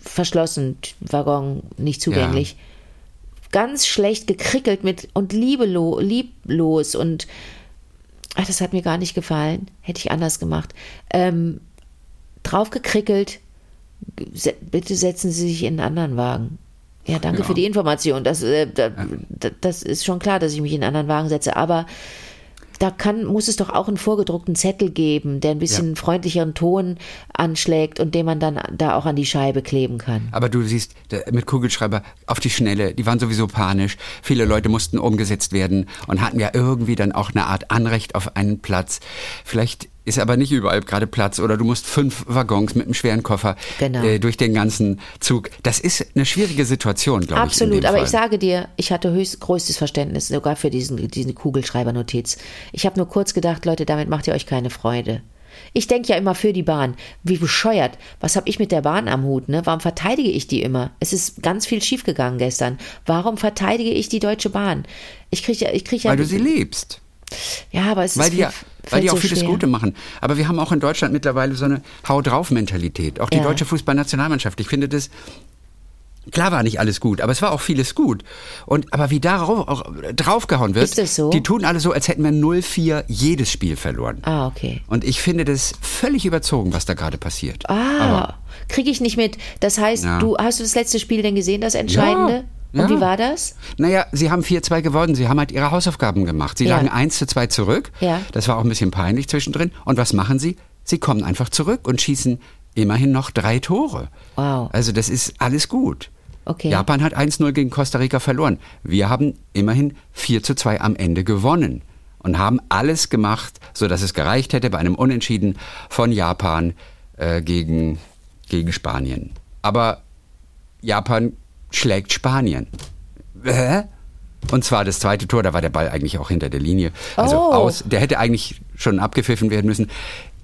S2: verschlossen, Waggon nicht zugänglich. Ganz schlecht gekrickelt mit und liebelo, lieblos und ach, das hat mir gar nicht gefallen. Hätte ich anders gemacht. Ähm, draufgekrickelt, se- bitte setzen Sie sich in einen anderen Wagen. Ja, danke
S1: Ja.
S2: für die Information. Das, äh, da, da, das ist schon klar, dass ich mich in einen anderen Wagen setze. Aber da kann, muss es doch auch einen vorgedruckten Zettel geben, der ein bisschen freundlicheren Ton anschlägt und den man dann da auch an die Scheibe kleben kann.
S1: Aber du siehst, mit Kugelschreiber auf die Schnelle, die waren sowieso panisch. Viele Leute mussten umgesetzt werden und hatten ja irgendwie dann auch eine Art Anrecht auf einen Platz. Vielleicht ist aber nicht überall gerade Platz oder du musst fünf Waggons mit einem schweren Koffer
S2: Genau.
S1: äh, durch den ganzen Zug. Das ist eine schwierige Situation, glaube ich.
S2: Absolut, aber
S1: Fall.
S2: ich sage dir, ich hatte höchst größtes Verständnis sogar für diesen, diese Kugelschreibernotiz. Ich habe nur kurz gedacht, Leute, damit macht ihr euch keine Freude. Ich denke ja immer für die Bahn. Wie bescheuert. Was habe ich mit der Bahn am Hut? Ne? Warum verteidige ich die immer? Es ist ganz viel schiefgegangen gestern. Warum verteidige ich die Deutsche Bahn? Ich kriege ja, ich krieg ja,
S1: Weil du sie liebst.
S2: Ja, aber es
S1: Weil
S2: ist
S1: die,
S2: fällt
S1: weil die auch
S2: so
S1: vieles
S2: schwer.
S1: Gute machen. Aber wir haben auch in Deutschland mittlerweile so eine Hau drauf Mentalität. Auch die
S2: Ja.
S1: deutsche Fußballnationalmannschaft. Ich finde das Klar war nicht alles gut, aber es war auch vieles gut. Und aber wie darauf auch draufgehauen wird,
S2: Ist das so?
S1: die tun alle so, als hätten wir 0-4 jedes Spiel verloren.
S2: Ah, okay.
S1: Und ich finde das völlig überzogen, was da gerade passiert.
S2: Ah, kriege ich nicht mit. Das heißt,
S1: Ja.
S2: du hast du das letzte Spiel denn gesehen, das Entscheidende?
S1: Ja,
S2: Und
S1: ja.
S2: wie war das?
S1: Naja, sie haben 4-2 gewonnen. Sie haben halt ihre Hausaufgaben gemacht. Sie
S2: Ja.
S1: lagen 1 zu 2 zurück.
S2: Ja.
S1: Das war auch ein bisschen peinlich zwischendrin. Und was machen sie? Sie kommen einfach zurück und schießen immerhin noch drei Tore.
S2: Wow.
S1: Also das ist alles gut.
S2: Okay.
S1: Japan hat 1-0 gegen Costa Rica verloren. Wir haben immerhin 4 zu 2 am Ende gewonnen und haben alles gemacht, sodass es gereicht hätte bei einem Unentschieden von Japan äh, gegen, gegen Spanien. Aber Japan schlägt Spanien. Hä? Und zwar das zweite Tor, da war der Ball eigentlich auch hinter der Linie. Also
S2: Oh.
S1: aus, der hätte eigentlich schon abgepfiffen werden müssen.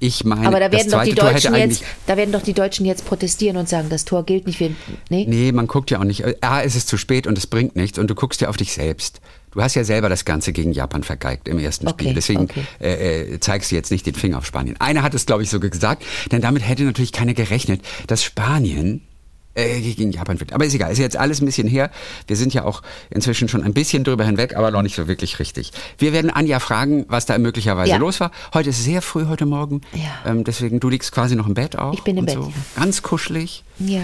S1: Ich meine,
S2: Aber da
S1: das
S2: werden doch die
S1: Tor
S2: Deutschen jetzt, da werden doch die Deutschen jetzt protestieren und sagen, das Tor gilt nicht für. Nee?
S1: Nee, man guckt ja auch nicht. A, ist es zu spät und es bringt nichts und du guckst ja auf dich selbst. Du hast ja selber das Ganze gegen Japan vergeigt im ersten
S2: Okay,
S1: Spiel. Deswegen
S2: okay.
S1: äh, äh, zeigst du jetzt nicht den Finger auf Spanien. Einer hat es, glaube ich, so gesagt, denn damit hätte natürlich keiner gerechnet, dass Spanien äh, gegen Japan wird. Aber ist egal, ist jetzt alles ein bisschen her. Wir sind ja auch inzwischen schon ein bisschen drüber hinweg, aber noch nicht so wirklich richtig. Wir werden Anja fragen, was da möglicherweise
S2: Ja.
S1: los war. Heute ist sehr früh, heute Morgen.
S2: Ja.
S1: Ähm, deswegen, du liegst quasi noch im Bett auch.
S2: Ich bin im Bett,
S1: So.
S2: ja.
S1: Ganz kuschelig.
S2: Ja.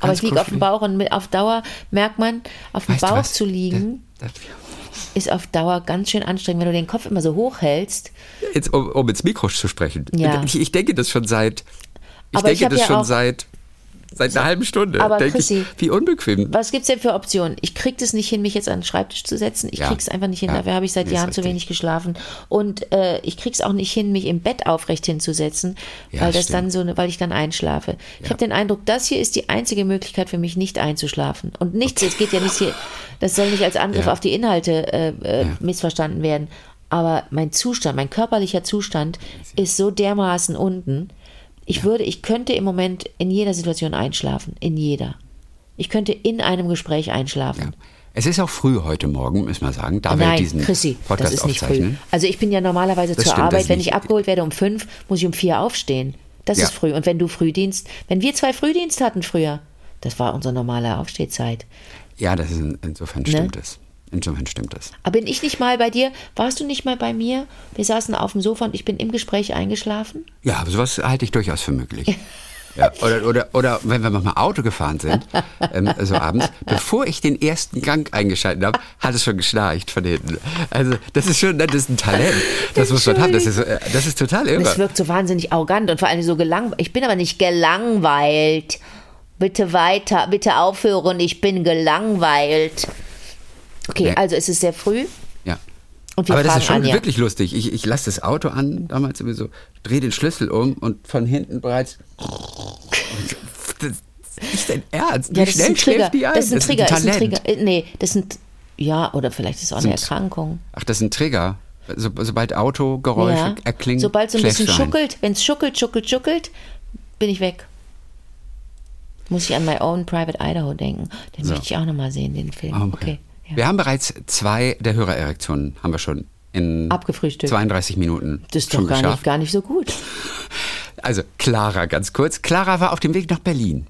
S2: Aber
S1: Ganz
S2: ich liege auf dem. Bauch und mit, auf Dauer merkt man, auf dem
S1: Weißt
S2: Bauch zu liegen,
S1: Das, das,
S2: ist auf Dauer ganz schön anstrengend, wenn du den Kopf immer so hoch hältst.
S1: Jetzt, um, um ins Mikro zu sprechen.
S2: Ja.
S1: Ich, ich denke das schon seit. Ich
S2: Aber ich
S1: denke
S2: hab
S1: das
S2: ja
S1: schon seit seit einer halben Stunde.
S2: Aber
S1: denke
S2: Chrissy-
S1: ich, wie unbequem.
S2: Was gibt's denn für Optionen? Ich krieg das nicht hin, mich jetzt an den Schreibtisch zu setzen. Ich
S1: Ja.
S2: krieg's einfach nicht hin.
S1: Ja.
S2: Dafür habe ich seit Jahren zu wenig geschlafen. Und äh, ich krieg's auch nicht hin, mich im Bett aufrecht hinzusetzen,
S1: Ja,
S2: weil das
S1: stimmt.
S2: dann so, eine- weil ich dann einschlafe. Ich habe den Eindruck, das hier ist die einzige Möglichkeit für mich, nicht einzuschlafen. Und nichts, es geht ja nicht hier, das soll nicht als Angriff auf die Inhalte äh, äh, missverstanden werden. Aber mein Zustand, mein körperlicher Zustand ist so dermaßen unten. Ich würde, ich könnte im Moment in jeder Situation einschlafen. In jeder. Ich könnte in einem Gespräch einschlafen.
S1: Ja. Es ist auch früh heute Morgen, müssen wir sagen, da wir
S2: Nein,
S1: diesen
S2: Chrissy,
S1: Podcast
S2: das ist nicht früh.
S1: aufzeichnen.
S2: Also ich bin ja normalerweise
S1: Das
S2: zur
S1: stimmt,
S2: Arbeit, wenn ich abgeholt werde um fünf, muss ich um vier aufstehen. Das
S1: Ja.
S2: ist früh. Und wenn du Frühdienst, wenn wir zwei Frühdienst hatten früher, das war unsere normale Aufstehzeit.
S1: Ja, das ist in, insofern
S2: Ne?
S1: stimmt es. Insofern stimmt es.
S2: Aber bin ich nicht mal bei dir? Warst du nicht mal bei mir? Wir saßen auf dem Sofa und ich bin im Gespräch eingeschlafen.
S1: Ja, aber sowas halte ich durchaus für möglich. Ja, oder, oder, oder wenn wir mal Auto gefahren sind, ähm, so abends, bevor ich den ersten Gang eingeschaltet habe, hat es schon geschnarcht von hinten. Also das ist schon, das ist ein Talent. Das muss man haben. Das ist, äh, das ist total irre.
S2: Es wirkt so wahnsinnig arrogant und vor allem so gelangweilt. Ich bin aber nicht gelangweilt. Bitte weiter, bitte aufhören, ich bin gelangweilt. Okay,
S1: Nee.
S2: also es ist sehr früh
S1: Ja. Aber das ist schon
S2: Anja.
S1: wirklich lustig. Ich, ich lasse das Auto an, damals sowieso, drehe den Schlüssel um und von hinten bereits. Das *laughs* ist dein Ernst. Wie
S2: Ja, das ist
S1: schnell
S2: ein Trigger.
S1: schläft die ein?
S2: Das ist ein Trigger,
S1: das
S2: ist ein
S1: Talent.
S2: Trigger. Äh, Nee, das sind ja oder vielleicht ist es auch eine Erkrankung.
S1: Ach, das ist ein Trigger. So, sobald Autogeräusche
S2: Ja.
S1: erklingen,
S2: Sobald so ein bisschen
S1: ein.
S2: schuckelt, wenn es schuckelt, schuckelt, schuckelt, bin ich weg. Muss ich an My Own Private Idaho denken. Den
S1: So.
S2: möchte ich auch nochmal sehen, den Film.
S1: Okay.
S2: Okay. Ja.
S1: Wir haben bereits zwei der Hörererektionen haben wir schon in
S2: Abgefrühstückt.
S1: 32 Minuten
S2: Das ist doch gar nicht, gar nicht so gut.
S1: Also Clara ganz kurz. Clara war auf dem Weg nach Berlin.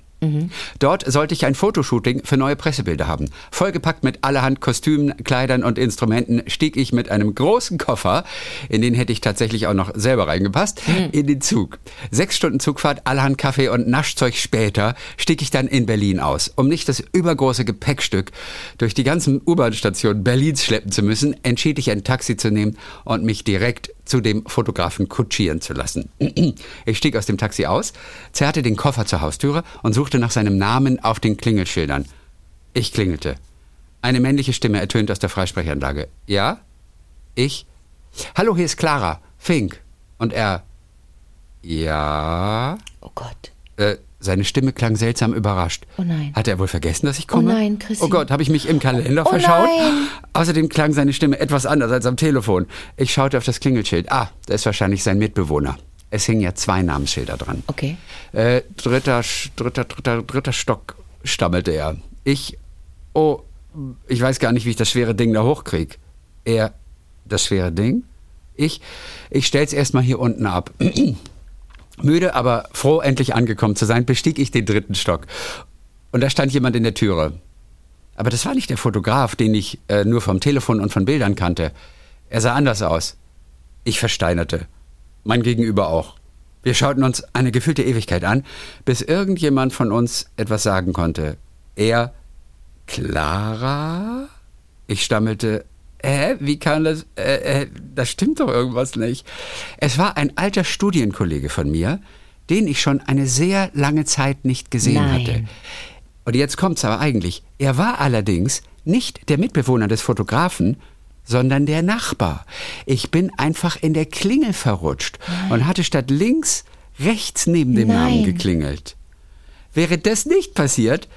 S1: Dort sollte ich ein Fotoshooting für neue Pressebilder haben. Vollgepackt mit allerhand Kostümen, Kleidern und Instrumenten stieg ich mit einem großen Koffer, in den hätte ich tatsächlich auch noch selber reingepasst, in den Zug. Sechs Stunden Zugfahrt, allerhand Kaffee und Naschzeug später stieg ich dann in Berlin aus. Um nicht das übergroße Gepäckstück durch die ganzen U-Bahn-Stationen Berlins schleppen zu müssen, entschied ich ein Taxi zu nehmen und mich direkt zu dem Fotografen kutschieren zu lassen. *clears throat* Ich stieg aus dem Taxi aus, zerrte den Koffer zur Haustüre und suchte nach seinem Namen auf den Klingelschildern. Ich klingelte. Eine männliche Stimme ertönt aus der Freisprechanlage. Ja? Ich? Hallo, hier ist Clara. Fink. Und er? Ja?
S2: Oh Gott.
S1: Äh, seine Stimme klang seltsam überrascht.
S2: Oh nein.
S1: Hat er wohl vergessen, dass ich komme?
S2: nein, Chrissy.
S1: Oh Gott, habe ich mich im Kalender
S2: Oh
S1: verschaut?
S2: nein.
S1: Außerdem klang seine Stimme etwas anders als am Telefon. Ich schaute auf das Klingelschild. Ah, da ist wahrscheinlich sein Mitbewohner. Es hingen ja zwei Namensschilder dran.
S2: Okay.
S1: Äh, dritter, dritter, dritter, dritter Stock, stammelte er. Ich, oh, ich weiß gar nicht, wie ich das schwere Ding da hochkrieg. Er, das schwere Ding? Ich, ich stell's erstmal hier unten ab. *clears throat* Müde, aber froh, endlich angekommen zu sein, bestieg ich den dritten Stock. Und da stand jemand in der Türe. Aber das war nicht der Fotograf, den ich äh, nur vom Telefon und von Bildern kannte. Er sah anders aus. Ich versteinerte. Mein Gegenüber auch. Wir schauten uns eine gefühlte Ewigkeit an, bis irgendjemand von uns etwas sagen konnte. Er, Clara? Ich stammelte, hä, wie kann das, äh, äh, das stimmt doch irgendwas nicht. Es war ein alter Studienkollege von mir, den ich schon eine sehr lange Zeit nicht gesehen
S2: Nein.
S1: hatte. Und jetzt kommt's aber eigentlich. Er war allerdings nicht der Mitbewohner des Fotografen, sondern der Nachbar. Ich bin einfach in der Klingel verrutscht und hatte statt links rechts neben dem Namen
S2: Nein.
S1: geklingelt. Wäre das nicht passiert,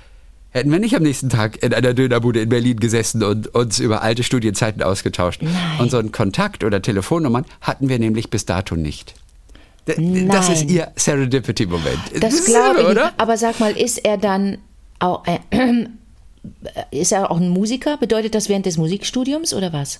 S1: hätten wir nicht am nächsten Tag in einer Dönerbude in Berlin gesessen und uns über alte Studienzeiten ausgetauscht.
S2: Nein.
S1: Und so einen Kontakt oder Telefonnummern hatten wir nämlich bis dato nicht. D Das ist
S2: Nein.
S1: ihr Serendipity-Moment.
S2: Das glaube ich.
S1: oder?
S2: Aber sag mal, ist er dann auch, äh, ist er auch ein Musiker? Bedeutet das während des Musikstudiums oder was?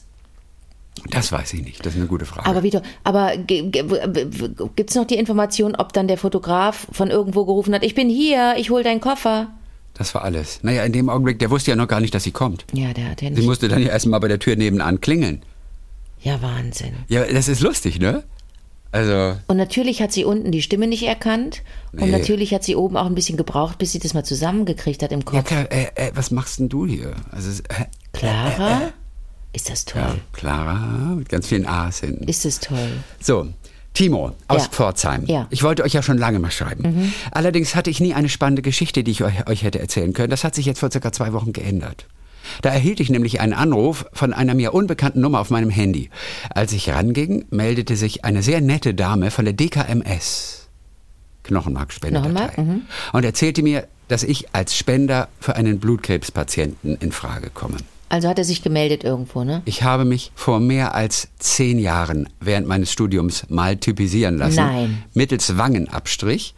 S1: Das weiß ich nicht. Das ist eine gute Frage.
S2: Aber wieder, aber gibt es noch die Information, ob dann der Fotograf von irgendwo gerufen hat, ich bin hier, ich hol deinen Koffer?
S1: Das war alles. Naja, in dem Augenblick, der wusste ja noch gar nicht, dass sie kommt.
S2: Ja, der hat ja
S1: Sie
S2: nicht.
S1: musste dann ja erstmal bei der Tür nebenan klingeln.
S2: Ja, Wahnsinn.
S1: Ja, das ist lustig, ne? Also,
S2: Und natürlich hat sie unten die Stimme nicht erkannt. Und
S1: Nee.
S2: natürlich hat sie oben auch ein bisschen gebraucht, bis sie das mal zusammengekriegt hat im
S1: ja
S2: Kopf.
S1: klar, äh, äh, was machst denn du hier? Also, äh,
S2: Clara? Ist das toll?
S1: ja, Clara, mit ganz vielen A's hinten.
S2: Ist das toll?
S1: So, Timo aus
S2: Ja.
S1: Pforzheim.
S2: Ja. Mhm.
S1: Ich wollte euch ja schon lange mal schreiben. Allerdings hatte ich nie eine spannende Geschichte, die ich euch, euch hätte erzählen können. Das hat sich jetzt vor circa zwei Wochen geändert. Da erhielt ich nämlich einen Anruf von einer mir unbekannten Nummer auf meinem Handy. Als ich ranging, meldete sich eine sehr nette Dame von der DKMS. Knochenmarkspendedatei.
S2: Knochenmark,
S1: Und erzählte mir, dass ich als Spender für einen Blutkrebspatienten in Frage komme.
S2: Also hat er sich gemeldet irgendwo, ne?
S1: Ich habe mich vor mehr als zehn Jahren während meines Studiums mal typisieren lassen.
S2: Nein.
S1: Mittels Wangenabstrich.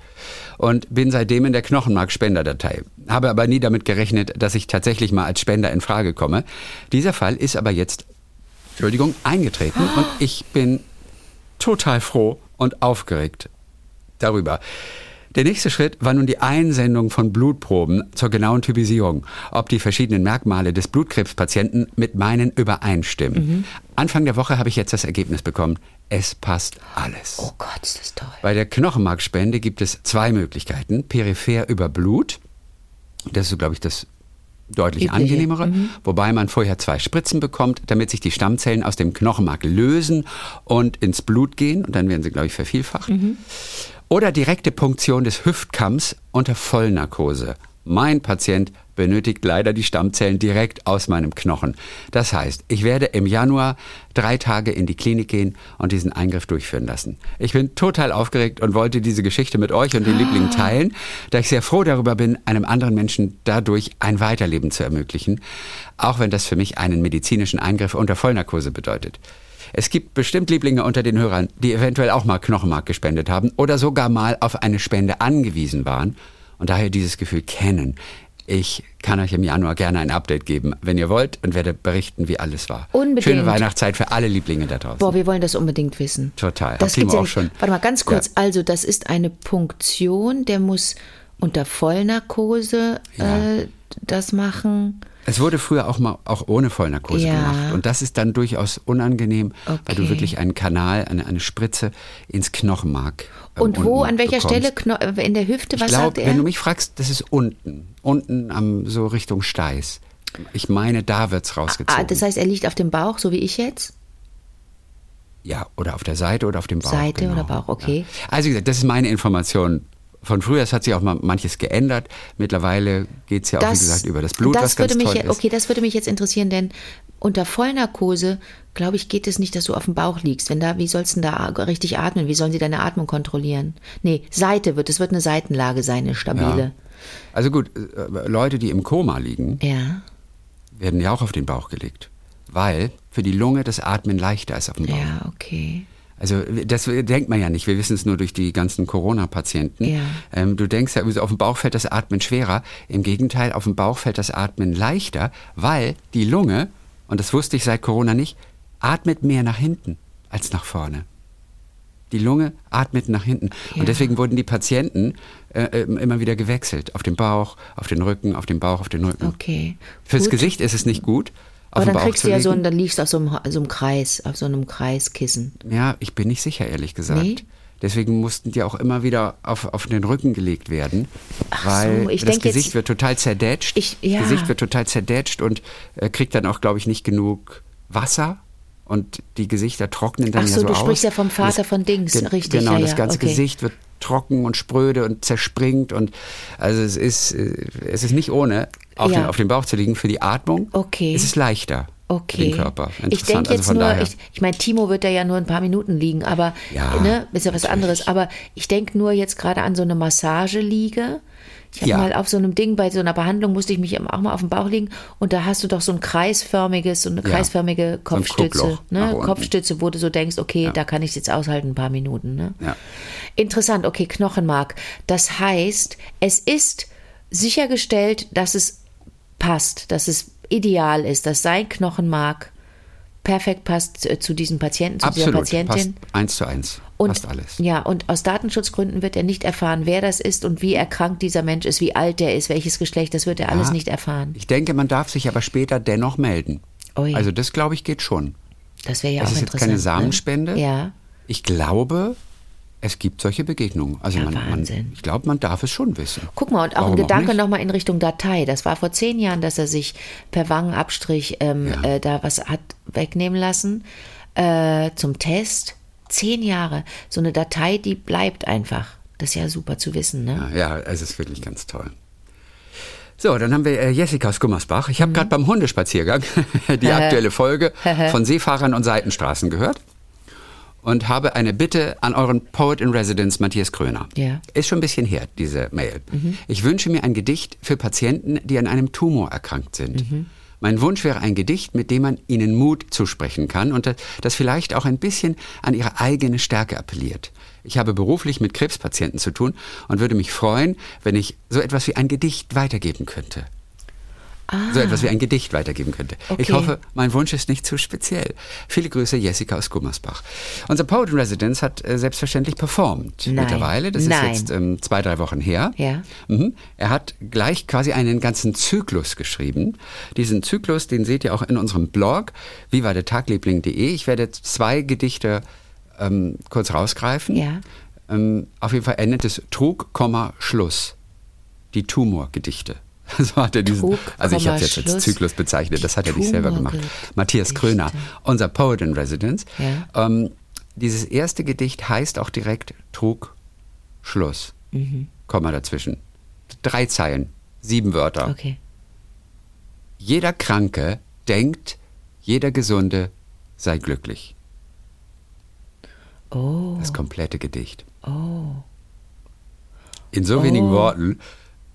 S1: Und bin seitdem in der Knochenmarkspenderdatei. Habe aber nie damit gerechnet, dass ich tatsächlich mal als Spender in Frage komme. Dieser Fall ist aber jetzt, Entschuldigung, eingetreten und ich bin total froh und aufgeregt darüber. Der nächste Schritt war nun die Einsendung von Blutproben zur genauen Typisierung, ob die verschiedenen Merkmale des Blutkrebspatienten mit meinen übereinstimmen. Anfang der Woche habe ich jetzt das Ergebnis bekommen. Es passt alles.
S2: Oh Gott, ist das toll.
S1: Bei der Knochenmarkspende gibt es zwei Möglichkeiten. Peripher über Blut. Das ist, glaube ich, das deutlich
S2: Übliche.
S1: angenehmere. Wobei man vorher zwei Spritzen bekommt, damit sich die Stammzellen aus dem Knochenmark lösen und ins Blut gehen. Und dann werden sie, glaube ich, vervielfacht. Oder direkte Punktion des Hüftkamms unter Vollnarkose. Mein Patient benötigt leider die Stammzellen direkt aus meinem Knochen. Das heißt, ich werde im Januar drei Tage in die Klinik gehen und diesen Eingriff durchführen lassen. Ich bin total aufgeregt und wollte diese Geschichte mit euch und den Lieblingen teilen, da ich sehr froh darüber bin, einem anderen Menschen dadurch ein Weiterleben zu ermöglichen, auch wenn das für mich einen medizinischen Eingriff unter Vollnarkose bedeutet. Es gibt bestimmt Lieblinge unter den Hörern, die eventuell auch mal Knochenmark gespendet haben oder sogar mal auf eine Spende angewiesen waren und daher dieses Gefühl kennen. Ich kann euch im Januar gerne ein Update geben, wenn ihr wollt, und werde berichten, wie alles war.
S2: Unbedingt.
S1: Schöne Weihnachtszeit für alle Lieblinge da draußen.
S2: Boah, wir wollen das unbedingt wissen.
S1: Total.
S2: Das gibt's ja
S1: auch
S2: nicht.
S1: schon.
S2: Warte mal, ganz kurz.
S1: Ja.
S2: Also, das ist eine Punktion, der muss unter Vollnarkose
S1: Ja.
S2: äh, das machen.
S1: Es wurde früher auch mal auch ohne Vollnarkose
S2: Ja.
S1: gemacht. Und das ist dann durchaus unangenehm, weil du
S2: Okay.
S1: wirklich einen Kanal, eine, eine Spritze ins Knochenmark. ähm,
S2: Und wo, an welcher
S1: bekommst.
S2: Stelle? Kno äh, in der Hüfte?
S1: Ich
S2: Was
S1: glaube,
S2: er?
S1: wenn du mich fragst, das ist unten. Unten am, so Richtung Steiß. Ich meine, da wird's rausgezogen.
S2: ah, das heißt, er liegt auf dem Bauch, so wie ich jetzt?
S1: ja, oder auf der Seite oder auf dem Bauch.
S2: Seite
S1: genau.
S2: oder Bauch, okay.
S1: Ja. Also wie gesagt, das ist meine Information. Von früher, es hat sich auch mal manches geändert. Mittlerweile geht's ja auch, wie gesagt, über das Blut,
S2: das
S1: was ganz
S2: würde mich,
S1: toll ist.
S2: Okay, das würde mich jetzt interessieren, denn unter Vollnarkose, glaube ich, geht es nicht, dass du auf dem Bauch liegst. Wenn da, wie sollst du denn da richtig atmen? Wie sollen sie deine Atmung kontrollieren? Nee, Seite wird, es wird eine Seitenlage sein, eine stabile.
S1: Also gut, äh, Leute, die im Koma liegen,
S2: Ja,
S1: werden ja auch auf den Bauch gelegt. Weil für die Lunge das Atmen leichter ist auf dem Bauch.
S2: ja, okay.
S1: Also das denkt man ja nicht. Wir wissen es nur durch die ganzen Corona-Patienten.
S2: Ja.
S1: Ähm, du denkst ja, auf dem Bauch fällt das Atmen schwerer. Im Gegenteil, auf dem Bauch fällt das Atmen leichter, weil die Lunge, und das wusste ich seit Corona nicht, atmet mehr nach hinten als nach vorne. Die Lunge atmet nach hinten.
S2: Ja.
S1: Und deswegen wurden die Patienten äh, äh, immer wieder gewechselt. Auf den Bauch, auf den Rücken, auf den Bauch, auf den Rücken.
S2: Okay.
S1: Fürs
S2: Gut.
S1: Gesicht ist es nicht gut.
S2: Aber dann kriegst du ja so, ein- dann liegst du auf so einem, so einem Kreis, auf so einem Kreiskissen.
S1: Ja, ich bin nicht sicher, ehrlich gesagt.
S2: Nee?
S1: Deswegen mussten die auch immer wieder auf, auf den Rücken gelegt werden,
S2: Ach so,
S1: weil
S2: ich
S1: das
S2: denk jetzt-
S1: Gesicht wird total zerdätscht.
S2: Ich- ja.
S1: Das Gesicht wird total zerdätscht und äh, kriegt dann auch, glaube ich, nicht genug Wasser. Und die Gesichter trocknen dann
S2: Ach
S1: ja
S2: so,
S1: so
S2: du sprichst ja vom Vater
S1: Das-
S2: von Dings, richtig,
S1: Genau,
S2: ja,
S1: das ganze
S2: okay.
S1: Gesicht wird trocken und spröde und zerspringt und also es ist, äh, es ist nicht ohne, auf,
S2: Ja.
S1: den, auf dem Bauch zu liegen. Für die Atmung
S2: Okay.
S1: ist es leichter
S2: Okay.
S1: den Körper.
S2: Ich denke jetzt
S1: also
S2: nur, ich, ich meine, Timo wird da ja nur ein paar Minuten liegen, aber
S1: Ja,
S2: ne, ist ja was
S1: natürlich.
S2: anderes. Aber ich denke nur jetzt gerade an so eine Massageliege. Ich habe
S1: Ja.
S2: mal auf so einem Ding, bei so einer Behandlung musste ich mich auch mal auf den Bauch legen und da hast du doch so ein kreisförmiges, so eine
S1: Ja.
S2: kreisförmige
S1: So
S2: Kopfstütze.
S1: Nach
S2: ne? Kopfstütze, wo du so denkst, okay, da kann ich es jetzt aushalten, ein paar Minuten. Ne?
S1: Ja.
S2: Interessant, okay, Knochenmark. Das heißt, es ist sichergestellt, dass es passt, dass es ideal ist, dass sein Knochenmark perfekt passt äh, zu diesem Patienten, zu
S1: Absolut,
S2: dieser Patientin.
S1: passt eins zu eins.
S2: Und,
S1: passt alles.
S2: Ja, und aus Datenschutzgründen wird er nicht erfahren, wer das ist und wie erkrankt dieser Mensch ist, wie alt der ist, welches Geschlecht, das wird er alles
S1: Ja.
S2: nicht erfahren.
S1: Ich denke, man darf sich aber später dennoch melden.
S2: Ui.
S1: Also das, glaube ich, geht schon.
S2: Das wäre ja
S1: es
S2: auch
S1: ist jetzt
S2: interessant.
S1: keine Samenspende.
S2: Ne? Ja.
S1: Ich glaube, es gibt solche Begegnungen. Also
S2: Ja,
S1: man, man, ich glaube, man darf es schon wissen.
S2: Guck mal, und auch
S1: Warum
S2: ein Gedanke nochmal in Richtung Datei. Das war vor zehn Jahren, dass er sich per Wangenabstrich ähm,
S1: Ja.
S2: äh, da was hat wegnehmen lassen äh, zum Test. Zehn Jahre. So eine Datei, die bleibt einfach. Das ist ja super zu wissen, ne?
S1: Ja, ja, es ist wirklich ganz toll. So, dann haben wir äh, Jessica aus Gummersbach.
S2: Mhm.
S1: Ich habe gerade beim Hundespaziergang *laughs* die *laughs* aktuelle Folge *laughs* von Seefahrern und Seitenstraßen gehört und habe eine Bitte an euren Poet in Residence Matthias Kröner.
S2: Mhm.
S1: Ist schon ein bisschen her, diese Mail. Ich wünsche mir ein Gedicht für Patienten, die an einem Tumor erkrankt sind.
S2: Mhm.
S1: Mein Wunsch wäre ein Gedicht, mit dem man ihnen Mut zusprechen kann und das vielleicht auch ein bisschen an ihre eigene Stärke appelliert. Ich habe beruflich mit Krebspatienten zu tun und würde mich freuen, wenn ich so etwas wie ein Gedicht weitergeben könnte. So etwas wie ein Gedicht weitergeben könnte. Ich
S2: Ah. Okay.
S1: hoffe, mein Wunsch ist nicht zu speziell. Viele Grüße, Jessica aus Gummersbach. Unser Poet in Residence hat äh, selbstverständlich performt
S2: Nein.
S1: mittlerweile. Das
S2: Nein.
S1: ist jetzt ähm, zwei, drei Wochen her.
S2: Ja.
S1: Mhm. Er hat gleich quasi einen ganzen Zyklus geschrieben. Diesen Zyklus, den seht ihr auch in unserem Blog, vivadertagliebling.de. Ich werde zwei Gedichte ähm, kurz rausgreifen.
S2: Ja.
S1: Ähm, auf jeden Fall endet es Trug, Komma, Schluss. Die Tumorgedichte. *laughs* So hat er diesen,
S2: Trug,
S1: also ich habe es jetzt als. Zyklus bezeichnet, das hat er nicht selber gemacht. Matthias Kröner, unser Poet in Residence.
S2: Ja.
S1: Ähm, dieses erste Gedicht heißt auch direkt Trug, Schluss.
S2: Mhm.
S1: Komma dazwischen. Drei Zeilen, sieben Wörter.
S2: Okay.
S1: Jeder Kranke denkt, jeder Gesunde sei glücklich.
S2: Oh,
S1: Das komplette Gedicht.
S2: oh.
S1: In so wenigen Worten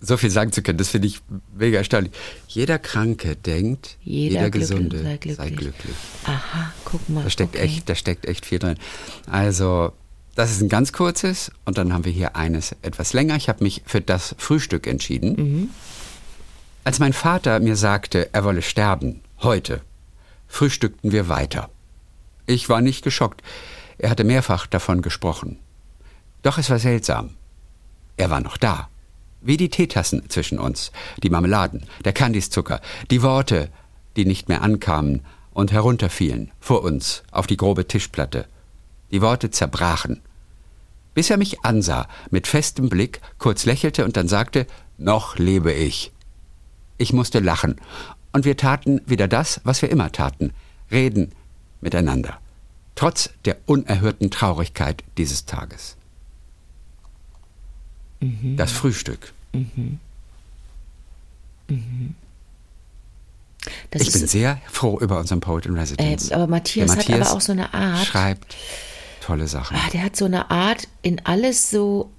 S1: so viel sagen zu können, das finde ich mega erstaunlich. Jeder Kranke denkt,
S2: Jeder
S1: jeder, Gesunde
S2: sei
S1: sei
S2: glücklich.
S1: glücklich.
S2: Aha, guck mal.
S1: Da steckt,
S2: okay.
S1: echt, da steckt echt viel drin. Also, das ist ein ganz kurzes und dann haben wir hier eines etwas länger. Ich habe mich für das Frühstück entschieden.
S2: Mhm.
S1: Als mein Vater mir sagte, er wolle sterben, heute, frühstückten wir weiter. Ich war nicht geschockt. Er hatte mehrfach davon gesprochen. Doch es war seltsam. Er war noch da. Wie die Teetassen zwischen uns, die Marmeladen, der Kandiszucker, die Worte, die nicht mehr ankamen und herunterfielen, vor uns, auf die grobe Tischplatte. Die Worte zerbrachen. Bis er mich ansah, mit festem Blick, kurz lächelte und dann sagte, noch lebe ich. Ich musste lachen, und wir taten wieder das, was wir immer taten, reden miteinander, trotz der unerhörten Traurigkeit dieses Tages. Das Frühstück.
S2: Das
S1: Ich
S2: ist,
S1: bin sehr froh über unseren Poet in
S2: äh,
S1: Residence.
S2: aber Matthias,
S1: Der
S2: hat aber auch so eine Art.
S1: Schreibt tolle Sachen.
S2: Ah, der hat so eine Art, in alles so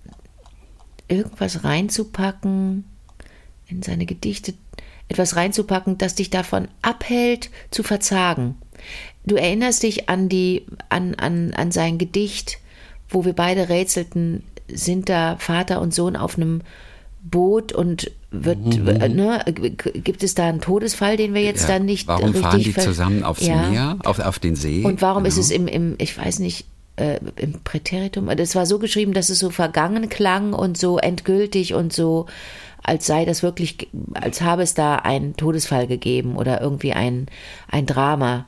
S2: irgendwas reinzupacken, in seine Gedichte etwas reinzupacken, das dich davon abhält, zu verzagen. Du erinnerst dich an die, an, an, an sein Gedicht, wo wir beide rätselten, sind da Vater und Sohn auf einem Boot und wird, äh, ne, gibt es da einen Todesfall, den wir jetzt
S1: Ja,
S2: dann nicht
S1: warum
S2: richtig
S1: fahren die zusammen aufs
S2: Ja.
S1: Meer, auf, auf den See?
S2: Und warum ist
S1: Genau.
S2: es im, im ich weiß nicht, äh, im Präteritum, das war so geschrieben, dass es so vergangen klang und so endgültig und so, als sei das wirklich, als habe es da einen Todesfall gegeben oder irgendwie ein, ein Drama.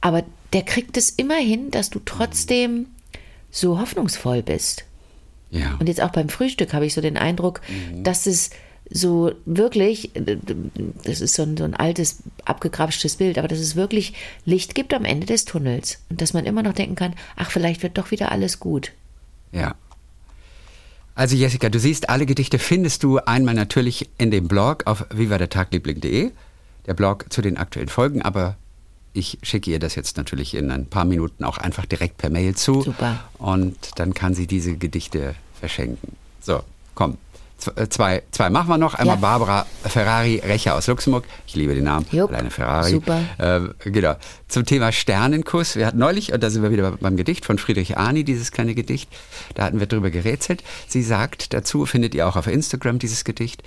S2: Aber der kriegt es immer hin, dass du trotzdem so hoffnungsvoll bist.
S1: Ja.
S2: Und jetzt auch beim Frühstück habe ich so den Eindruck, dass es so wirklich, das ist so ein, so ein altes, abgegrapschtes Bild, aber dass es wirklich Licht gibt am Ende des Tunnels. Und dass man immer noch denken kann, ach, vielleicht wird doch wieder alles gut.
S1: Ja. Also Jessica, du siehst, alle Gedichte findest du einmal natürlich in dem Blog auf vivadertagliebling.de, der Blog zu den aktuellen Folgen, aber ich schicke ihr das jetzt natürlich in ein paar Minuten auch einfach direkt per Mail zu.
S2: Super.
S1: Und dann kann sie diese Gedichte verschenken. So, komm. Z- äh, Zwei, zwei machen wir noch. Einmal
S2: Ja.
S1: Barbara Ferrari, Recher aus Luxemburg. Ich liebe den Namen.
S2: Jupp.
S1: Alleine Ferrari.
S2: Super.
S1: Ähm, genau. Zum Thema Sternenkuss. Wir hatten neulich, und da sind wir wieder beim Gedicht von Friedrich Arni, dieses kleine Gedicht. Da hatten wir drüber gerätselt. Sie sagt dazu, findet ihr auch auf Instagram dieses Gedicht.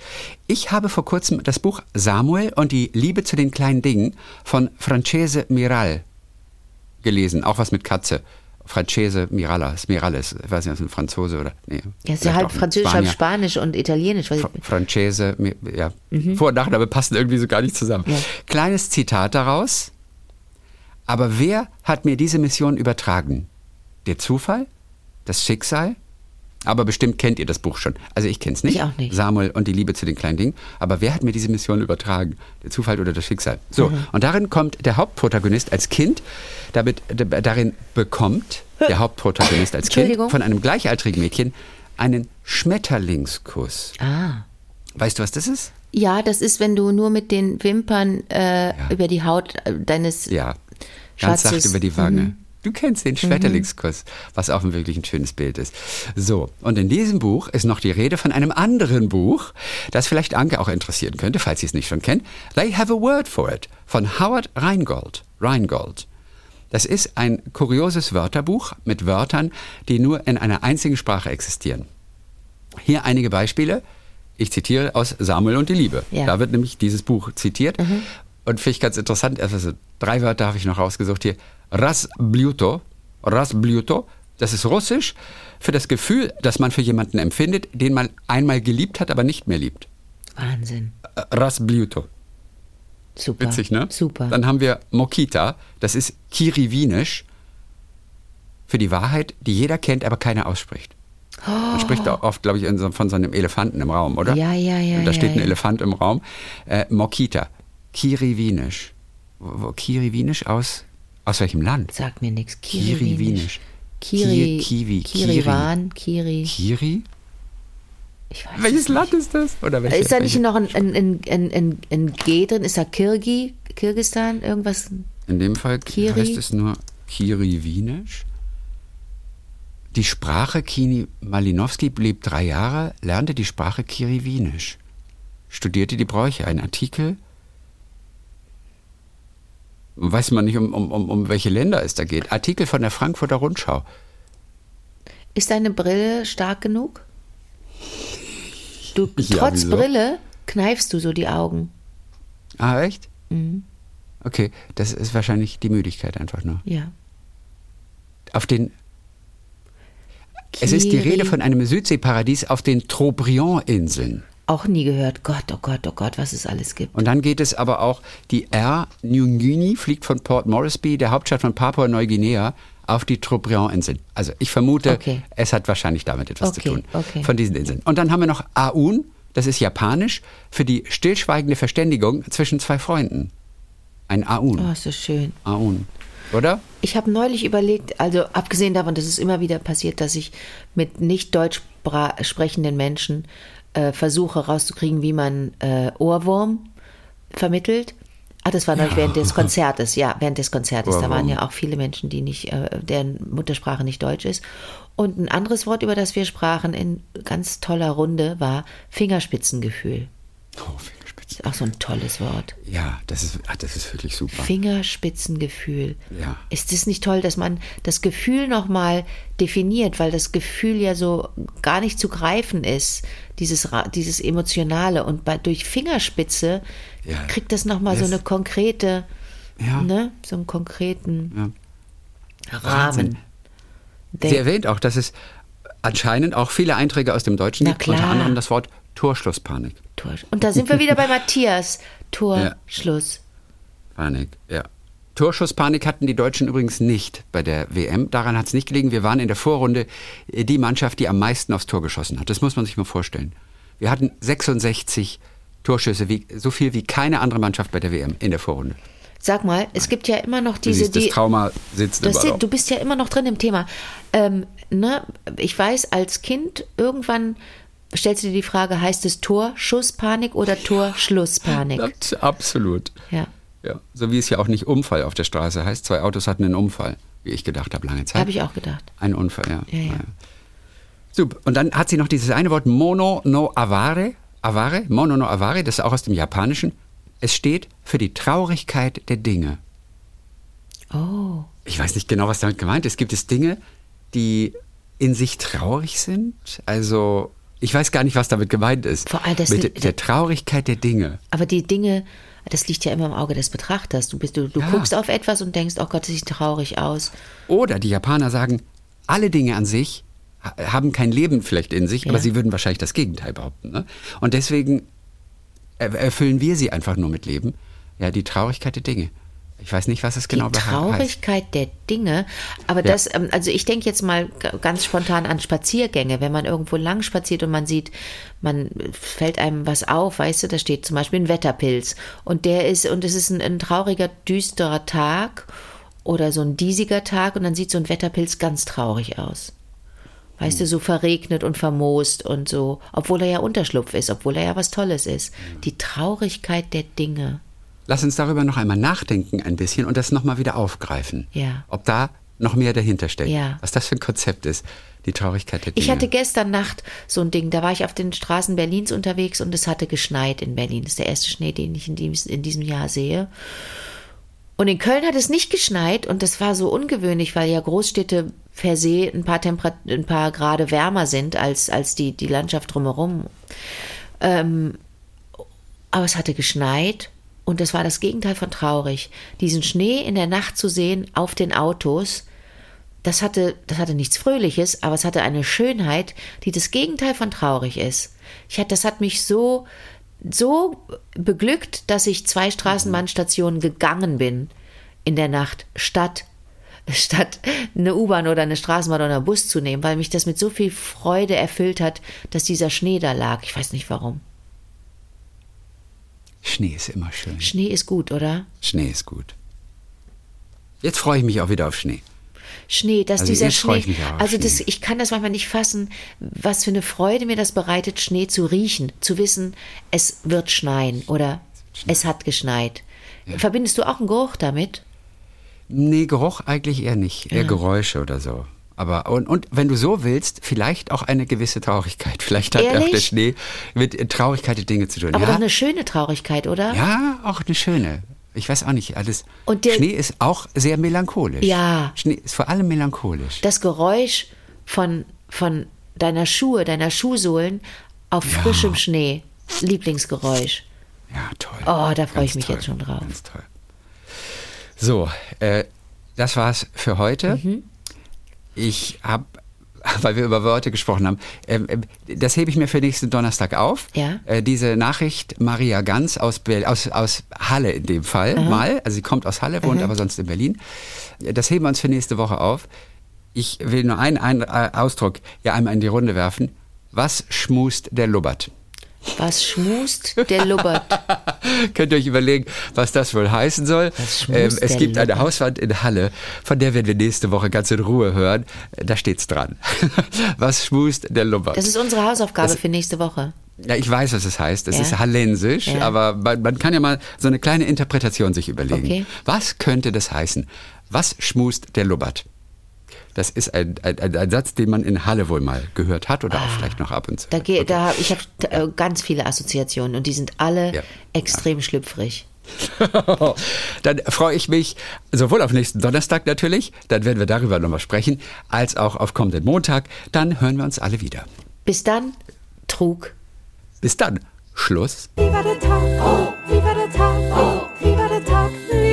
S1: Ich habe vor kurzem das Buch Samuel und die Liebe zu den kleinen Dingen von Francese Miral gelesen. Auch was mit Katze. Francese Miralles, Miralles. Ich weiß nicht, ist ein Franzose oder. Nee,
S2: Ja, ist ja
S1: ein
S2: Französisch, halb. Spanisch und Italienisch. Was
S1: Fra- Francese, ja. Vor- und Nachname passen irgendwie so gar nicht zusammen.
S2: Ja.
S1: Kleines Zitat daraus. Aber wer hat mir diese Mission übertragen? Der Zufall? Das Schicksal? Aber bestimmt kennt ihr das Buch schon. Also ich kenne es nicht.
S2: Ich auch nicht.
S1: Samuel und die Liebe zu den kleinen Dingen. Aber wer hat mir diese Mission übertragen? Der Zufall oder das Schicksal? So,
S2: Mhm.
S1: und darin kommt der Hauptprotagonist als Kind, damit, darin bekommt der Hauptprotagonist als Kind von einem gleichaltrigen Mädchen einen Schmetterlingskuss.
S2: ah.
S1: Weißt du, was das ist?
S2: Ja, das ist, wenn du nur mit den Wimpern äh, über die Haut äh, deines
S1: Ja, ganz
S2: Schatzes.
S1: sacht über die Wange. Du kennst den Schmetterlingskuss, was auch ein wirklich ein schönes Bild ist. So, und in diesem Buch ist noch die Rede von einem anderen Buch, das vielleicht Anke auch interessieren könnte, falls sie es nicht schon kennt. They Have a Word for It von Howard Rheingold. Rheingold. Das ist ein kurioses Wörterbuch mit Wörtern, die nur in einer einzigen Sprache existieren. Hier einige Beispiele. Ich zitiere aus Samuel und die Liebe.
S2: Ja.
S1: Da wird nämlich dieses Buch zitiert. Und finde ich ganz interessant, also drei Wörter habe ich noch rausgesucht hier. Rasbluto, Rasbluto, das ist russisch für das Gefühl, das man für jemanden empfindet, den man einmal geliebt hat, aber nicht mehr liebt.
S2: Wahnsinn.
S1: Äh, Rasbluto.
S2: Super.
S1: Witzig, ne?
S2: Super.
S1: Dann haben wir Mokita, das ist Kiriwinisch für die Wahrheit, die jeder kennt, aber keiner ausspricht. Man spricht auch oft, glaube ich, so, von so einem Elefanten im Raum, oder?
S2: Ja, ja, ja,
S1: Und da
S2: ja,
S1: steht ein
S2: ja.
S1: Elefant im Raum. Äh, Mokita, Kiriwinisch. Kiriwinisch aus, aus welchem Land?
S2: Sag mir nichts.
S1: Kiriwinisch.
S2: Kiri,
S1: Ki- Kiwi,
S2: Kiriwan, Kiri.
S1: Kiri?
S2: Ich weiß
S1: Welches
S2: es
S1: Land ist das? Oder welche,
S2: Ist da nicht noch ein, ein, ein, ein, G drin? Ist da Kirgi, Kirgistan, irgendwas?
S1: In dem Fall heißt es nur Kiriwinisch. Die Sprache Kini Malinowski blieb drei Jahre, lernte die Sprache Kiriwinisch, studierte die Bräuche. Ein Artikel. Weiß man nicht, um, um, um, welche Länder es da geht. Artikel von der Frankfurter Rundschau.
S2: Ist deine Brille stark genug? Du,
S1: Ja,
S2: trotz
S1: wieso?
S2: Brille kneifst du so die Augen.
S1: Ah, echt?
S2: Mhm.
S1: Okay, das ist wahrscheinlich die Müdigkeit einfach nur.
S2: Ja.
S1: Auf den. Es ist die
S2: Kiri.
S1: Rede von einem Südseeparadies auf den Trobriand-Inseln.
S2: Auch nie gehört. Gott, oh Gott, oh Gott, was es alles gibt.
S1: Und dann geht es aber auch, die Air Niugini fliegt von Port Moresby, der Hauptstadt von Papua-Neuguinea, auf die Trobriand-Inseln. Also ich vermute,
S2: Okay.
S1: es hat wahrscheinlich damit etwas
S2: Okay,
S1: zu tun.
S2: okay.
S1: Von diesen Inseln. Und dann haben wir noch Aun, das ist japanisch, für die stillschweigende Verständigung zwischen zwei Freunden. Ein Aun.
S2: Oh, ist so schön.
S1: Aun. Oder?
S2: Ich habe neulich überlegt, also abgesehen davon, dass es immer wieder passiert, dass ich mit nicht deutsch sprechenden Menschen äh, versuche rauszukriegen, wie man äh, Ohrwurm vermittelt. Ah, das war neulich während des Konzertes, ja, während des Konzertes. Da waren
S1: Ohrwurm.
S2: ja auch viele Menschen, die nicht, äh, deren Muttersprache nicht Deutsch ist. Und ein anderes Wort, über das wir sprachen in ganz toller Runde, war Fingerspitzengefühl.
S1: Oh, Fingerspitze.
S2: Ist auch so ein tolles Wort.
S1: Ja, das ist, ah, das ist wirklich super.
S2: Fingerspitzengefühl.
S1: Ja.
S2: Ist es nicht toll, dass man das Gefühl nochmal definiert, weil das Gefühl ja so gar nicht zu greifen ist, dieses, dieses Emotionale. Und bei, durch Fingerspitze
S1: Ja.
S2: kriegt das nochmal so eine konkrete,
S1: Ja.
S2: ne, so einen konkreten
S1: Wahnsinn.
S2: Rahmen.
S1: Sie erwähnt auch, dass es anscheinend auch viele Einträge aus dem Deutschen
S2: Na
S1: gibt, unter anderem das Wort Torschlusspanik.
S2: Tor. Und da sind wir wieder bei *laughs* Matthias. Tor,
S1: Ja. Ja. Torschusspanik hatten die Deutschen übrigens nicht bei der WM. Daran hat es nicht gelegen. Wir waren in der Vorrunde äh, die Mannschaft, die am meisten aufs Tor geschossen hat. Das muss man sich mal vorstellen. Wir hatten 66 Torschüsse, wie, so viel wie keine andere Mannschaft bei der WM in der Vorrunde.
S2: Sag mal, es gibt ja immer noch
S1: Du
S2: diese,
S1: siehst, das Trauma sitzt
S2: Das
S1: noch.
S2: du bist ja immer noch drin im Thema. Ähm, ne, ich weiß, als Kind irgendwann stellst du dir die Frage, heißt es Torschusspanik oder Torschlusspanik?
S1: Abs- Absolut.
S2: Ja.
S1: Ja. So wie es ja auch nicht Unfall auf der Straße heißt. Zwei Autos hatten einen Unfall, wie ich gedacht habe, lange Zeit.
S2: Habe ich auch gedacht.
S1: Ein Unfall, ja.
S2: Ja, ja.
S1: Super. Und dann hat sie noch dieses eine Wort Mono no avare. Avare, Mono no avare, das ist auch aus dem Japanischen. Es steht für die Traurigkeit der Dinge.
S2: Oh.
S1: Ich weiß nicht genau, was damit gemeint ist. Gibt es Dinge, die in sich traurig sind? Also, ich weiß gar nicht, was damit gemeint ist.
S2: Vor allem das-
S1: Mit der, der Traurigkeit der Dinge.
S2: Aber die Dinge, das liegt ja immer im Auge des Betrachters. Du, bist, du, du
S1: Ja.
S2: guckst auf etwas und denkst, oh Gott, das sieht traurig aus.
S1: Oder die Japaner sagen, alle Dinge an sich ha- haben kein Leben vielleicht in sich, aber
S2: Ja.
S1: sie würden wahrscheinlich das Gegenteil behaupten. Ne? Und deswegen er- erfüllen wir sie einfach nur mit Leben. Ja, die Traurigkeit der Dinge. Ich weiß nicht, was es genau
S2: die
S1: beha- heißt.
S2: Traurigkeit der Dinge. Aber
S1: Ja.
S2: das, ähm, also ich denke jetzt mal ganz spontan an Spaziergänge, wenn man irgendwo lang spaziert und man sieht, man fällt einem was auf, weißt du, da steht zum Beispiel ein Wetterpilz und der ist, und es ist ein, ein trauriger, düsterer Tag oder so ein diesiger Tag und dann sieht so ein Wetterpilz ganz traurig aus. Weißt du, so verregnet und vermoost und so, obwohl er ja Unterschlupf ist, obwohl er ja was Tolles ist. Die Traurigkeit der Dinge.
S1: Lass uns darüber noch einmal nachdenken ein bisschen und das nochmal wieder aufgreifen.
S2: Ja.
S1: Ob da noch mehr dahinter steckt.
S2: Ja.
S1: Was das für ein Konzept ist. Die Traurigkeit der Dinge.
S2: Ich hatte gestern Nacht so ein Ding, da war ich auf den Straßen Berlins unterwegs und es hatte geschneit in Berlin. Das ist der erste Schnee, den ich in, dies- in diesem Jahr sehe. Und in Köln hat es nicht geschneit und das war so ungewöhnlich, weil ja Großstädte per se ein paar, Temperat ein paar Grade wärmer sind als, als die, die Landschaft drumherum. Ähm, aber es hatte geschneit und das war das Gegenteil von traurig. Diesen Schnee in der Nacht zu sehen auf den Autos, das hatte, das hatte nichts Fröhliches, aber es hatte eine Schönheit, die das Gegenteil von traurig ist. Ich hatte, das hat mich so, so beglückt, dass ich zwei Straßenbahnstationen gegangen bin in der Nacht, statt, statt eine U-Bahn oder eine Straßenbahn oder einen Bus zu nehmen, weil mich das mit so viel Freude erfüllt hat, dass dieser Schnee da lag. Ich weiß nicht warum.
S1: Schnee ist immer schön.
S2: Schnee ist gut, oder?
S1: Schnee ist gut. Jetzt freue ich mich auch wieder auf Schnee.
S2: Schnee, dass
S1: Also
S2: dieser Schnee,
S1: ich mich auch auf
S2: also das,
S1: Schnee.
S2: ich kann das manchmal nicht fassen, was für eine Freude mir das bereitet, Schnee zu riechen, zu wissen, es wird schneien oder es hat geschneit. Verbindest du auch einen Geruch damit?
S1: Nee, Geruch eigentlich eher nicht. Eher Geräusche oder so. Aber und, und wenn du so willst, vielleicht auch eine gewisse Traurigkeit. Vielleicht hat auch
S2: Ehrlich?
S1: der Schnee mit Traurigkeit der Dinge zu tun.
S2: Aber
S1: ja?
S2: doch eine schöne Traurigkeit, oder?
S1: ja, auch eine schöne. Ich weiß auch nicht, alles.
S2: Und der-
S1: Schnee ist auch sehr melancholisch.
S2: Ja.
S1: Schnee ist vor allem melancholisch.
S2: Das Geräusch von, von deiner Schuhe, deiner Schuhsohlen auf frischem Schnee. Lieblingsgeräusch.
S1: Ja, toll.
S2: Oh, da freue ich mich
S1: toll.
S2: jetzt schon drauf.
S1: Ganz toll. So, äh, das war's für heute.
S2: Mhm.
S1: Ich habe, *laughs* weil wir über Worte gesprochen haben, ähm, ähm, das hebe ich mir für nächsten Donnerstag auf.
S2: Ja.
S1: Äh, diese Nachricht Maria Ganz aus, Bel- aus, aus Halle in dem Fall mal. Also sie kommt aus Halle, wohnt aber sonst in Berlin. Das heben wir uns für nächste Woche auf. Ich will nur einen, einen äh, Ausdruck ja einmal in die Runde werfen. Was schmust der Lubbert?
S2: Was schmust der Lubbert? *laughs*
S1: Könnt ihr euch überlegen, was das wohl heißen soll?
S2: Was
S1: Ähm, es gibt eine
S2: Lubbert?
S1: Hauswand in Halle, von der werden wir nächste Woche ganz in Ruhe hören. Da steht's dran. *laughs* was schmust der Lubbert?
S2: Das ist unsere Hausaufgabe
S1: Das-
S2: für nächste Woche.
S1: ja, ich weiß, was es heißt. Es
S2: Ja.
S1: ist hallensisch,
S2: Ja.
S1: aber man, man kann ja mal so eine kleine Interpretation sich überlegen.
S2: Okay.
S1: Was könnte das heißen? Was schmust der Lubbert? Das ist ein, ein, ein, Satz, den man in Halle wohl mal gehört hat oder auch vielleicht noch ab und zu.
S2: Da, geh, da hab, ich habe äh, ganz viele Assoziationen und die sind alle
S1: Ja.
S2: extrem schlüpfrig. *laughs*
S1: Dann freue ich mich sowohl auf nächsten Donnerstag natürlich, dann werden wir darüber nochmal sprechen, als auch auf kommenden Montag. Dann hören wir uns alle wieder.
S2: Bis dann, Trug.
S1: Bis dann. Schluss.
S3: Wie war der Tag? Oh, wie war der Tag? Oh, wie war der Tag? Wie